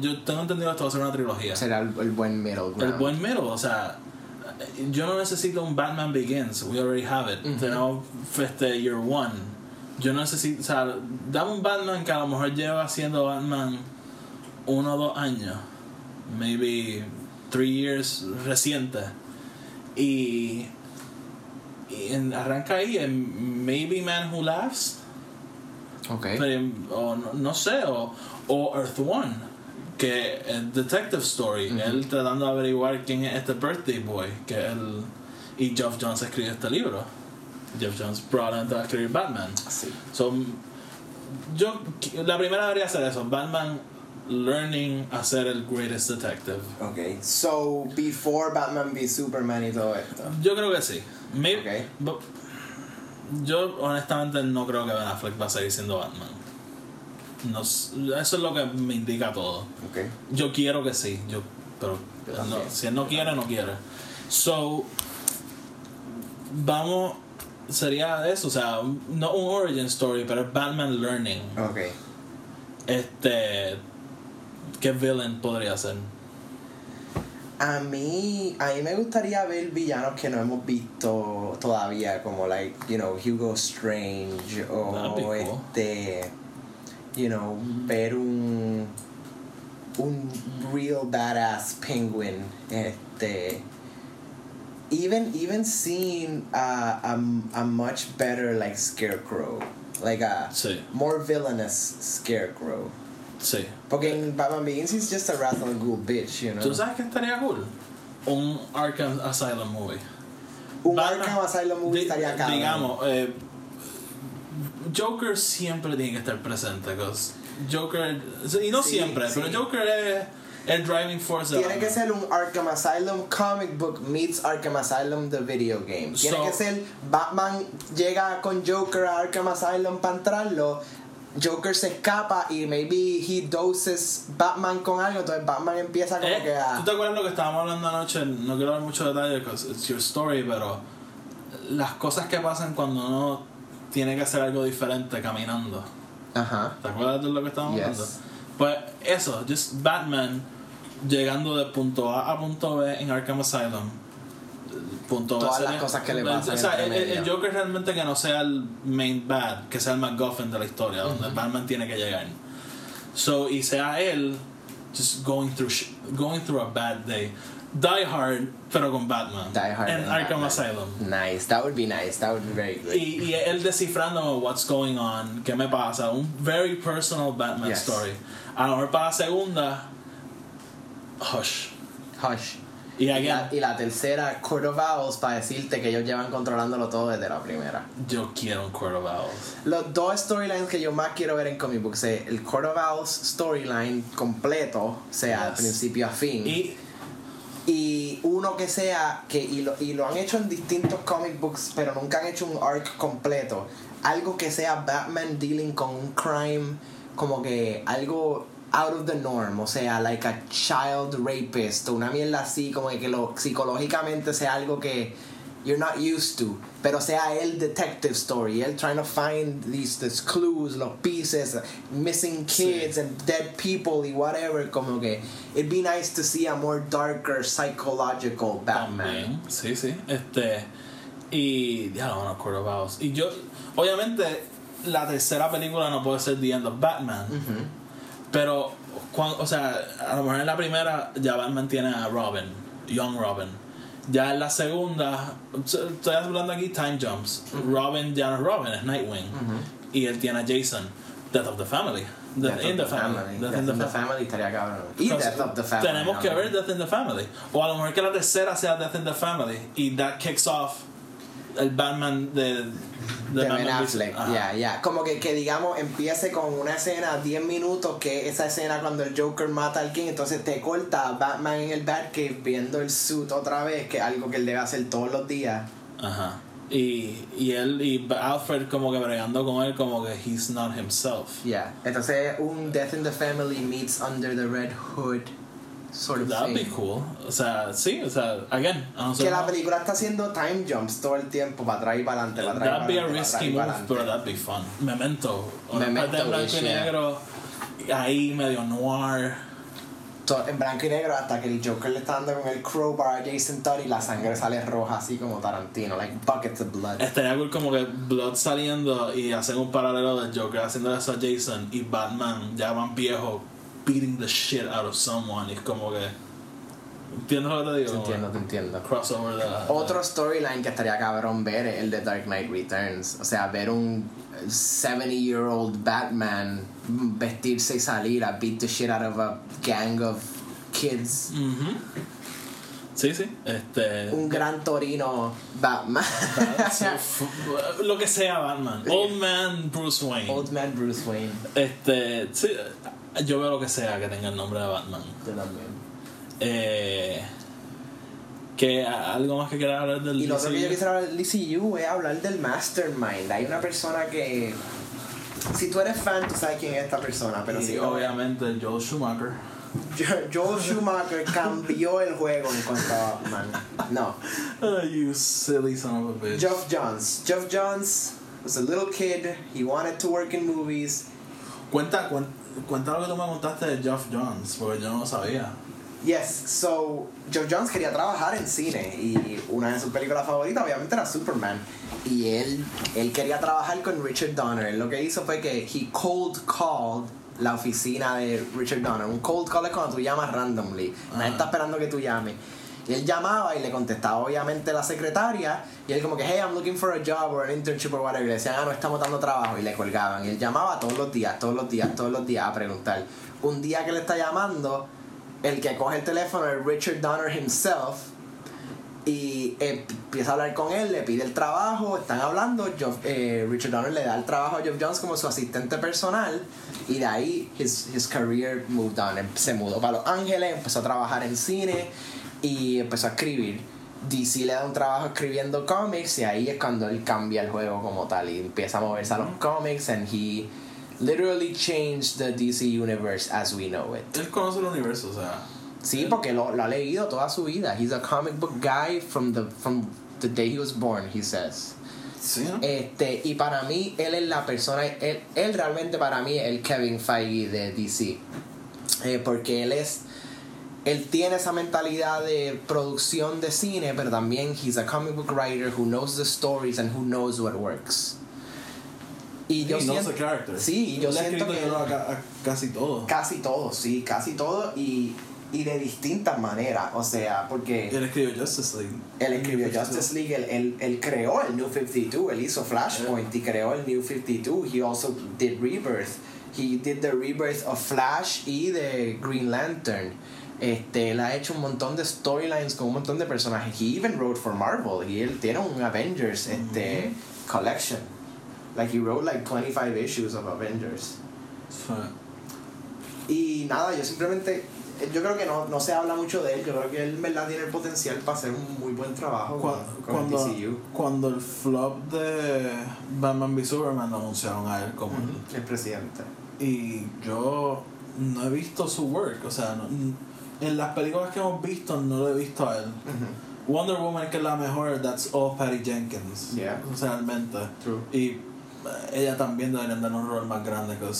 Yo tengo entendido que esto va a ser una trilogía. Será el, el buen middle ground. El buen middle, o sea, yo no necesito un Batman Begins, we already have it. Tenemos este Year One. Yo necesito, o sea, dame un Batman que a lo mejor lleva haciendo Batman uno o dos años, maybe three years reciente. Y, y en- arranca ahí en Maybe Man Who Laughs. Ok. Pero, o no, no sé, o, o Earth One, que es Detective Story, él tratando de averiguar quién es este Birthday Boy, que él y Geoff Jones escribió este libro. Geoff Jones probablemente va a escribir Batman. Sí. So, yo, la primera debería ser eso, Batman learning a ser el greatest detective. Ok. So, before Batman v Superman y todo esto. Yo creo que sí. Maybe- Ok. but- yo honestamente no creo que Ben Affleck va a seguir siendo Batman. No eso es lo que me indica todo. Ok. Yo quiero que sí, yo, pero no, si él no quiere, no quiere. So, vamos, sería eso, o sea, no un origin story, pero Batman learning. Ok. Este, ¿qué villain podría ser? A mí, a mí me gustaría ver villanos que no hemos visto todavía, como like, you know, Hugo Strange o cool. este, you know, ver un un real badass penguin, este, even even seeing a, a, a much better like scarecrow, like a Sí. more villainous scarecrow. Sí. Porque en Batman Begins he's just a Wrath Ghoul bitch, you know. ¿Tú sabes qué estaría cool? Un Arkham Asylum movie. Un Batman- Arkham Asylum movie estaría cabrón. Digamos, eh, Joker siempre tiene que estar presente. Joker, y no Sí, siempre, sí. pero Joker es el driving force Tiene que ser un Arkham Asylum comic book meets Arkham Asylum the video game. Tiene So- que ser Batman llega con Joker a Arkham Asylum para entrarlo. Joker se escapa y maybe he doses Batman con algo, entonces Batman empieza como Eh, que a ¿Tú te acuerdas lo que estábamos hablando anoche? No quiero dar mucho detalle because it's your story, pero las cosas que pasan cuando uno tiene que hacer algo diferente caminando. Ajá. ¿Te acuerdas de lo que estábamos Yes. hablando? Pues eso, just Batman llegando de punto A a punto B en Arkham Asylum. Punto Todas las cosas que le pasan O sea, el, el. Joker realmente que no sea el main bad, que sea el MacGuffin de la historia, donde Batman tiene que llegar. So, y sea él just going through sh- going through a bad day. Die Hard, pero con Batman. Die Hard En and Arkham Batman. Asylum. Nice, that would be nice. That would be very good. Y, y él descifrando what's going on, qué me pasa, un very personal Batman Yes. story. A lo mejor para la segunda, hush. Hush. Y Y la, y la tercera, Court of Owls, para decirte que ellos llevan controlándolo todo desde la primera. yo quiero un Court of Owls. Los dos storylines que yo más quiero ver en comic books es el Court of Owls storyline completo, o sea, de Yes. principio a fin. Y Y uno que sea, que y lo, y lo han hecho en distintos comic books, pero nunca han hecho un arc completo. Algo que sea Batman dealing con un crime, como que algo out of the norm, o sea, like a child rapist, o una mierda así, como que lo psicológicamente sea algo que you're not used to, pero sea el detective story, él trying to find these, these clues, los pieces, missing kids and dead people y whatever, como que it'd be nice to see a more darker psychological Batman. también, sí, sí. Este, y ya no, of Owls. Y yo, obviamente, la tercera película no puede ser The End of Batman. Pero, cuan- o sea, a lo mejor en la primera ya Batman tiene a Robin, Young Robin. Ya en la segunda, estoy hablando aquí time jumps. Robin ya no es Robin, es Nightwing. Y él tiene a Jason, Death of the Family. Death, Death in the the Family. Family. Death Death in the Family. Family estaría cabrón. Y Entonces, Death of the Family. Tenemos que ver Death in the Family. O a lo mejor que la tercera sea Death in the Family. Y that kicks off el Batman de, de Ben Batman Affleck, Ajá. ya, ya. Como que, que digamos empiece con una escena 10 minutos, que esa escena cuando el Joker mata al King, entonces te corta a Batman en el Batcave viendo el suit otra vez, que es algo que él debe hacer todos los días. Ajá. Y, y él y Alfred como que bregando con él como que he's not himself. Ya. Entonces un Death in the Family meets Under the Red Hood sort of That'd be thing. cool. O sea, sí, o sea, again, Que la película está haciendo time jumps todo el tiempo para atrás y para adelante, para atrás That'd be a risky move, pero that'd be fun. Memento. Memento en blanco y negro. Ahí medio noir. To- en blanco y negro hasta que el Joker le está dando con el crowbar a Jason Todd y la sangre sale roja así como Tarantino, like buckets of blood. Estaría cool como que Blood saliendo y hacen un paralelo de Joker haciendo eso a Jason y Batman ya van viejo beating the shit out of someone y es como que ¿Entiendes lo que te digo? Te entiendo, te entiendo. Crossover de la- Otro storyline que estaría cabrón ver es el de Dark Knight Returns. O sea, ver un 70-year-old Batman vestirse y salir a beat the shit out of a gang of kids. Sí, sí. Este. Un gran Torino Batman. Lo que sea Batman. Old Man Bruce Wayne. Old Man Bruce Wayne. Este. Sí, yo veo lo que sea que tenga el nombre de Batman. Yo también. Eh, que algo más que quieras hablar del Y lo otro que yo quisiera hablar del DCU es hablar del Mastermind. Hay una persona que. Si tú eres fan, tú sabes quién es esta persona, pero Y si no, obviamente Joel Schumacher. Jo- Joel Schumacher cambió el juego en cuanto a Batman. No. Oh, you silly son of a bitch. Geoff Johns. Geoff Johns was a little kid. He wanted to work in movies. Cuenta, cuen- cuenta lo que tú me contaste de Geoff Jones, porque yo no lo sabía. Yes, so Geoff Johns quería trabajar en cine y una de sus películas favoritas obviamente era Superman. Y él, él quería trabajar con Richard Donner. Él lo que hizo fue que he cold called la oficina de Richard Donner. Un cold call es cuando tú llamas randomly. Nadie está esperando que tú llames. Y él llamaba y le contestaba obviamente la secretaria y él como que, hey, I'm looking for a job or an internship or whatever. Y le decían, ah, no estamos dando trabajo. Y le colgaban. Y él llamaba todos los días, todos los días, todos los días a preguntar. Un día que le está llamando, el que coge el teléfono es Richard Donner himself y eh, empieza a hablar con él, le pide el trabajo, están hablando, Geoff- eh, Richard Donner le da el trabajo a Geoff Jones como su asistente personal y de ahí his, his career moved on, Em- se mudó para Los Ángeles, empezó a trabajar en cine y empezó a escribir. DC le da un trabajo escribiendo cómics y ahí es cuando él cambia el juego como tal y empieza a moverse a los cómics and he literally changed the DC universe as we know it. Él conoce el universo, o sea. Sí, porque lo, lo ha leído toda su vida. He's a comic book guy from the, from the day he was born, he says. Sí, ¿no? Este, y para mí, él es la persona, él, él realmente para mí es el Kevin Feige de DC. Eh, porque él es, él tiene esa mentalidad de producción de cine, pero también he's a comic book writer who knows the stories and who knows what works. Y yo knows siento, the character. sí, yo Él siento que creo, a, a casi todo. casi todo, sí, casi todo y, y de distintas maneras, o sea, porque Él escribió Justice League. él escribió Justice League, él, él, él creó el New 52, él hizo Flashpoint y creó el New 52, he also did Rebirth, he did the Rebirth of Flash y de Green Lantern. Este, él ha hecho un montón de storylines con un montón de personajes. He even wrote for Marvel. Y él tiene un Avengers este, collection. Like he wrote like 25 issues of Avengers. Y nada, yo simplemente. Yo creo que no, no se habla mucho de él. Yo creo que él en verdad tiene el potencial para hacer un muy buen trabajo con, Cu- con el Cuando, DCU. cuando el flop de Batman v Superman lo anunciaron a él como el- El presidente. Y yo no he visto su work, o sea, no- en las películas que hemos visto no lo he visto a él. Wonder Woman que es la mejor, that's all Patty Jenkins. Yeah. O sea, realmente. True. Y eh, ella también debería dar un rol más grande, porque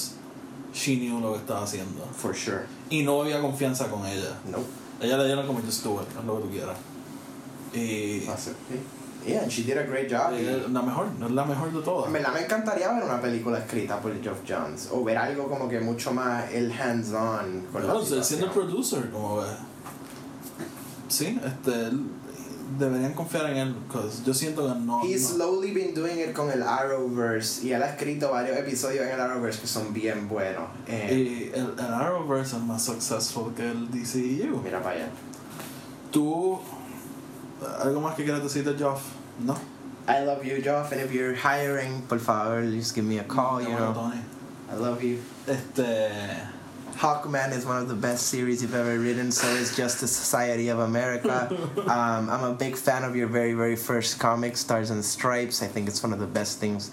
she knew lo que estaba haciendo. For sure. Y no había confianza con ella. No. Ella le dieron como just do it, haz lo que tú quieras. Y. Yeah, and she did a great job. es la mejor, no es la mejor de todas. En verdad me encantaría ver una película escrita por Geoff Johns. O ver algo como que mucho más el hands-on con la siendo situación. producer, como ve. Sí, este, él- deberían confiar en él, porque yo siento que no. He's no- slowly been doing it con el Arrowverse y él ha escrito varios episodios en el Arrowverse que son bien buenos. Eh, y el, el Arrowverse es más successful que el DCU. mira para allá. Tú, algo más que quieras decir de Joff, ¿no? I love you, Joff, and if you're hiring, por favor, just give me a call, you Bueno, know. Tony. I love you. Este, Hawkman is one of the best series you've ever written, so is Justice Society of America. Um, I'm a big fan of your very, very first comic, Stars and Stripes. I think it's one of the best things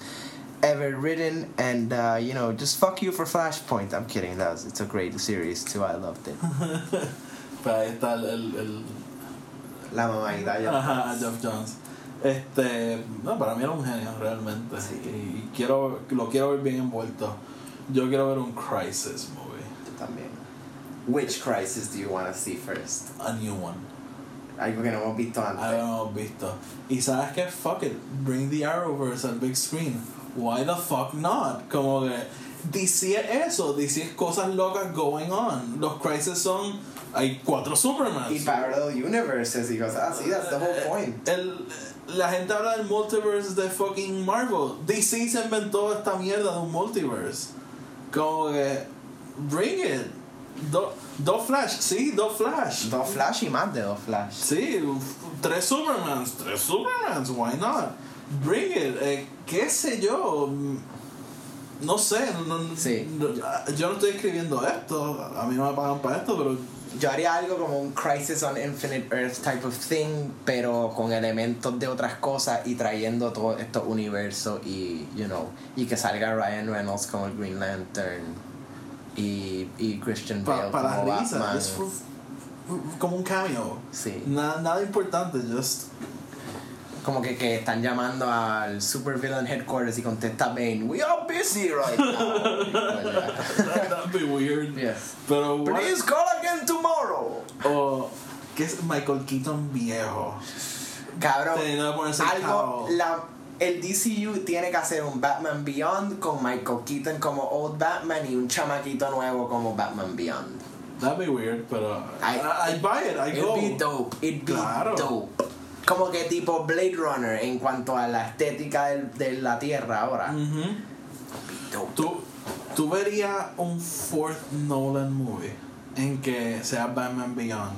ever written, and uh, you know, just fuck you for Flashpoint. I'm kidding. That was, it's a great series too. I loved it. ahí está el, el, el La mamadita ya. Ajá, Jeff Jones. Este, no, para mí era un genio realmente. Sí. Y quiero, lo quiero ver bien envuelto. Yo quiero ver un Crisis movie, también. Which crisis do you want to see first? a new one. Algo que no hemos visto antes. Algo no hemos visto. Y sabes que fuck it, bring the Arrowverse al big screen. Why the fuck not? Como que DC es eso, DC es cosas locas going on. Los Crisis son hay cuatro Supermans. Y parallel universes y cosas así, that's the whole point. El, la gente habla del multiverse de fucking Marvel. DC se inventó esta mierda de un multiverse. Como que. Bring it. Do- Dos Flash, sí, dos Flash. Dos Flash y más de dos Flash. Sí, tres Supermans, tres Supermans, why not? Bring it, eh, qué sé yo. No sé, no- Sí. no- yo no estoy escribiendo esto, a mí no me pagan para esto, pero Yo haría algo como un Crisis on Infinite Earth type of thing, pero con elementos de otras cosas y trayendo todos estos universos y, you know, y que salga Ryan Reynolds como el Green Lantern y, y Christian Bale pa- para como risa, Batman. es fu- fu- como un cameo. Sí. Nada, nada importante, just. Como que, que están llamando al supervillain headquarters y contesta Bane, We are busy right now. That'd be weird. yes. Pero, what- Please call again tomorrow. o que es Michael Keaton viejo. Cabrón, algo, la, el DCU tiene que hacer un Batman Beyond con Michael Keaton como Old Batman y un chamaquito nuevo como Batman Beyond. That'd be weird, pero. I- I, I buy it, I It'd go. be dope, it'd be Claro. dope. Como que tipo Blade Runner en cuanto a la estética del- de la Tierra ahora. Ujú. Dope. ¿Tú, tú verías un fourth Nolan movie en que sea Batman Beyond.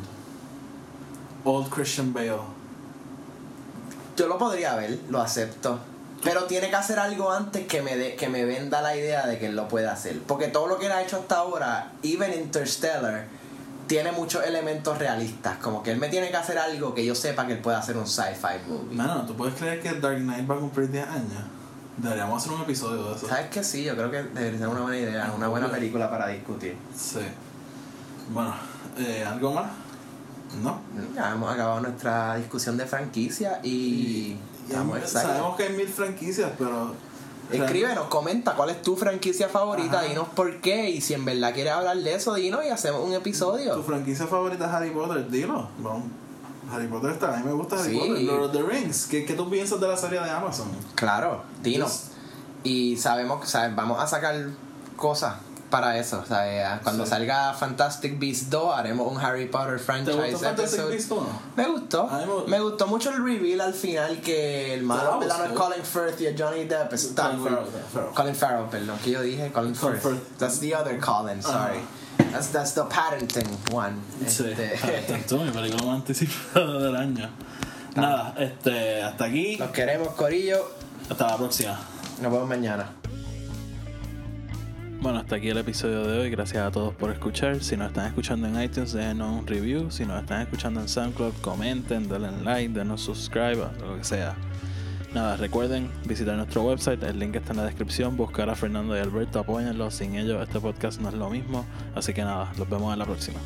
Old Christian Bale. Yo lo podría ver, lo acepto. Pero tiene que hacer algo antes que me, de, que me venda la idea de que él lo puede hacer. Porque todo lo que él ha hecho hasta ahora, even Interstellar, tiene muchos elementos realistas. Como que él me tiene que hacer algo que yo sepa que él puede hacer un sci-fi movie. Mano, ¿tú puedes creer que Dark Knight va a cumplir 10 años? Deberíamos hacer un episodio de eso. ¿Sabes que sí? Yo creo que debería ser una buena idea, una buena película para discutir. Sí. Bueno, eh, ¿algo más? ¿No? Ya hemos acabado nuestra discusión de franquicia y, Y excited. Sabemos que hay mil franquicias, pero. Escríbenos, comenta cuál es tu franquicia favorita, Ajá. dinos por qué y si en verdad quieres hablar de eso, dinos y hacemos un Tu episodio. franquicia favorita es Harry Potter, dilo. Vamos. Harry Potter está, a mí me gusta Harry Sí. Potter. Lord of the Rings, ¿qué, ¿qué tú piensas de la serie de Amazon? Claro, dinos. Just- Y sabemos, ¿sabes? vamos a sacar cosas para eso. ¿sabes? Cuando Sí. salga Fantastic Beasts 2 haremos un Harry Potter ¿Te franchise gustó Fantastic episode. Beasts 1? Me gustó. Me- Me gustó mucho el reveal al final que el malo was es. Colin Firth y Johnny Depp. Está Colin Farrell, Farrell. Colin Farrell, perdón. que yo dije? Colin Firth. Firth. That's the other Colin, sorry. That's, that's the parenting one. Este, Tanto, mi película más anticipada del año. Nada, este, hasta aquí. Los queremos, Corillo. Hasta la próxima. Nos vemos mañana. Bueno, hasta aquí el episodio de hoy. Gracias a todos por escuchar. Si nos están escuchando en iTunes, déjenos un review. Si nos están escuchando en SoundCloud, comenten, denle like, denos subscribe, lo que sea. Nada, recuerden visitar nuestro website, el link está en la descripción, buscar a Fernando y Alberto, apóyenlos, sin ellos este podcast no es lo mismo. Así que nada, los vemos en la próxima.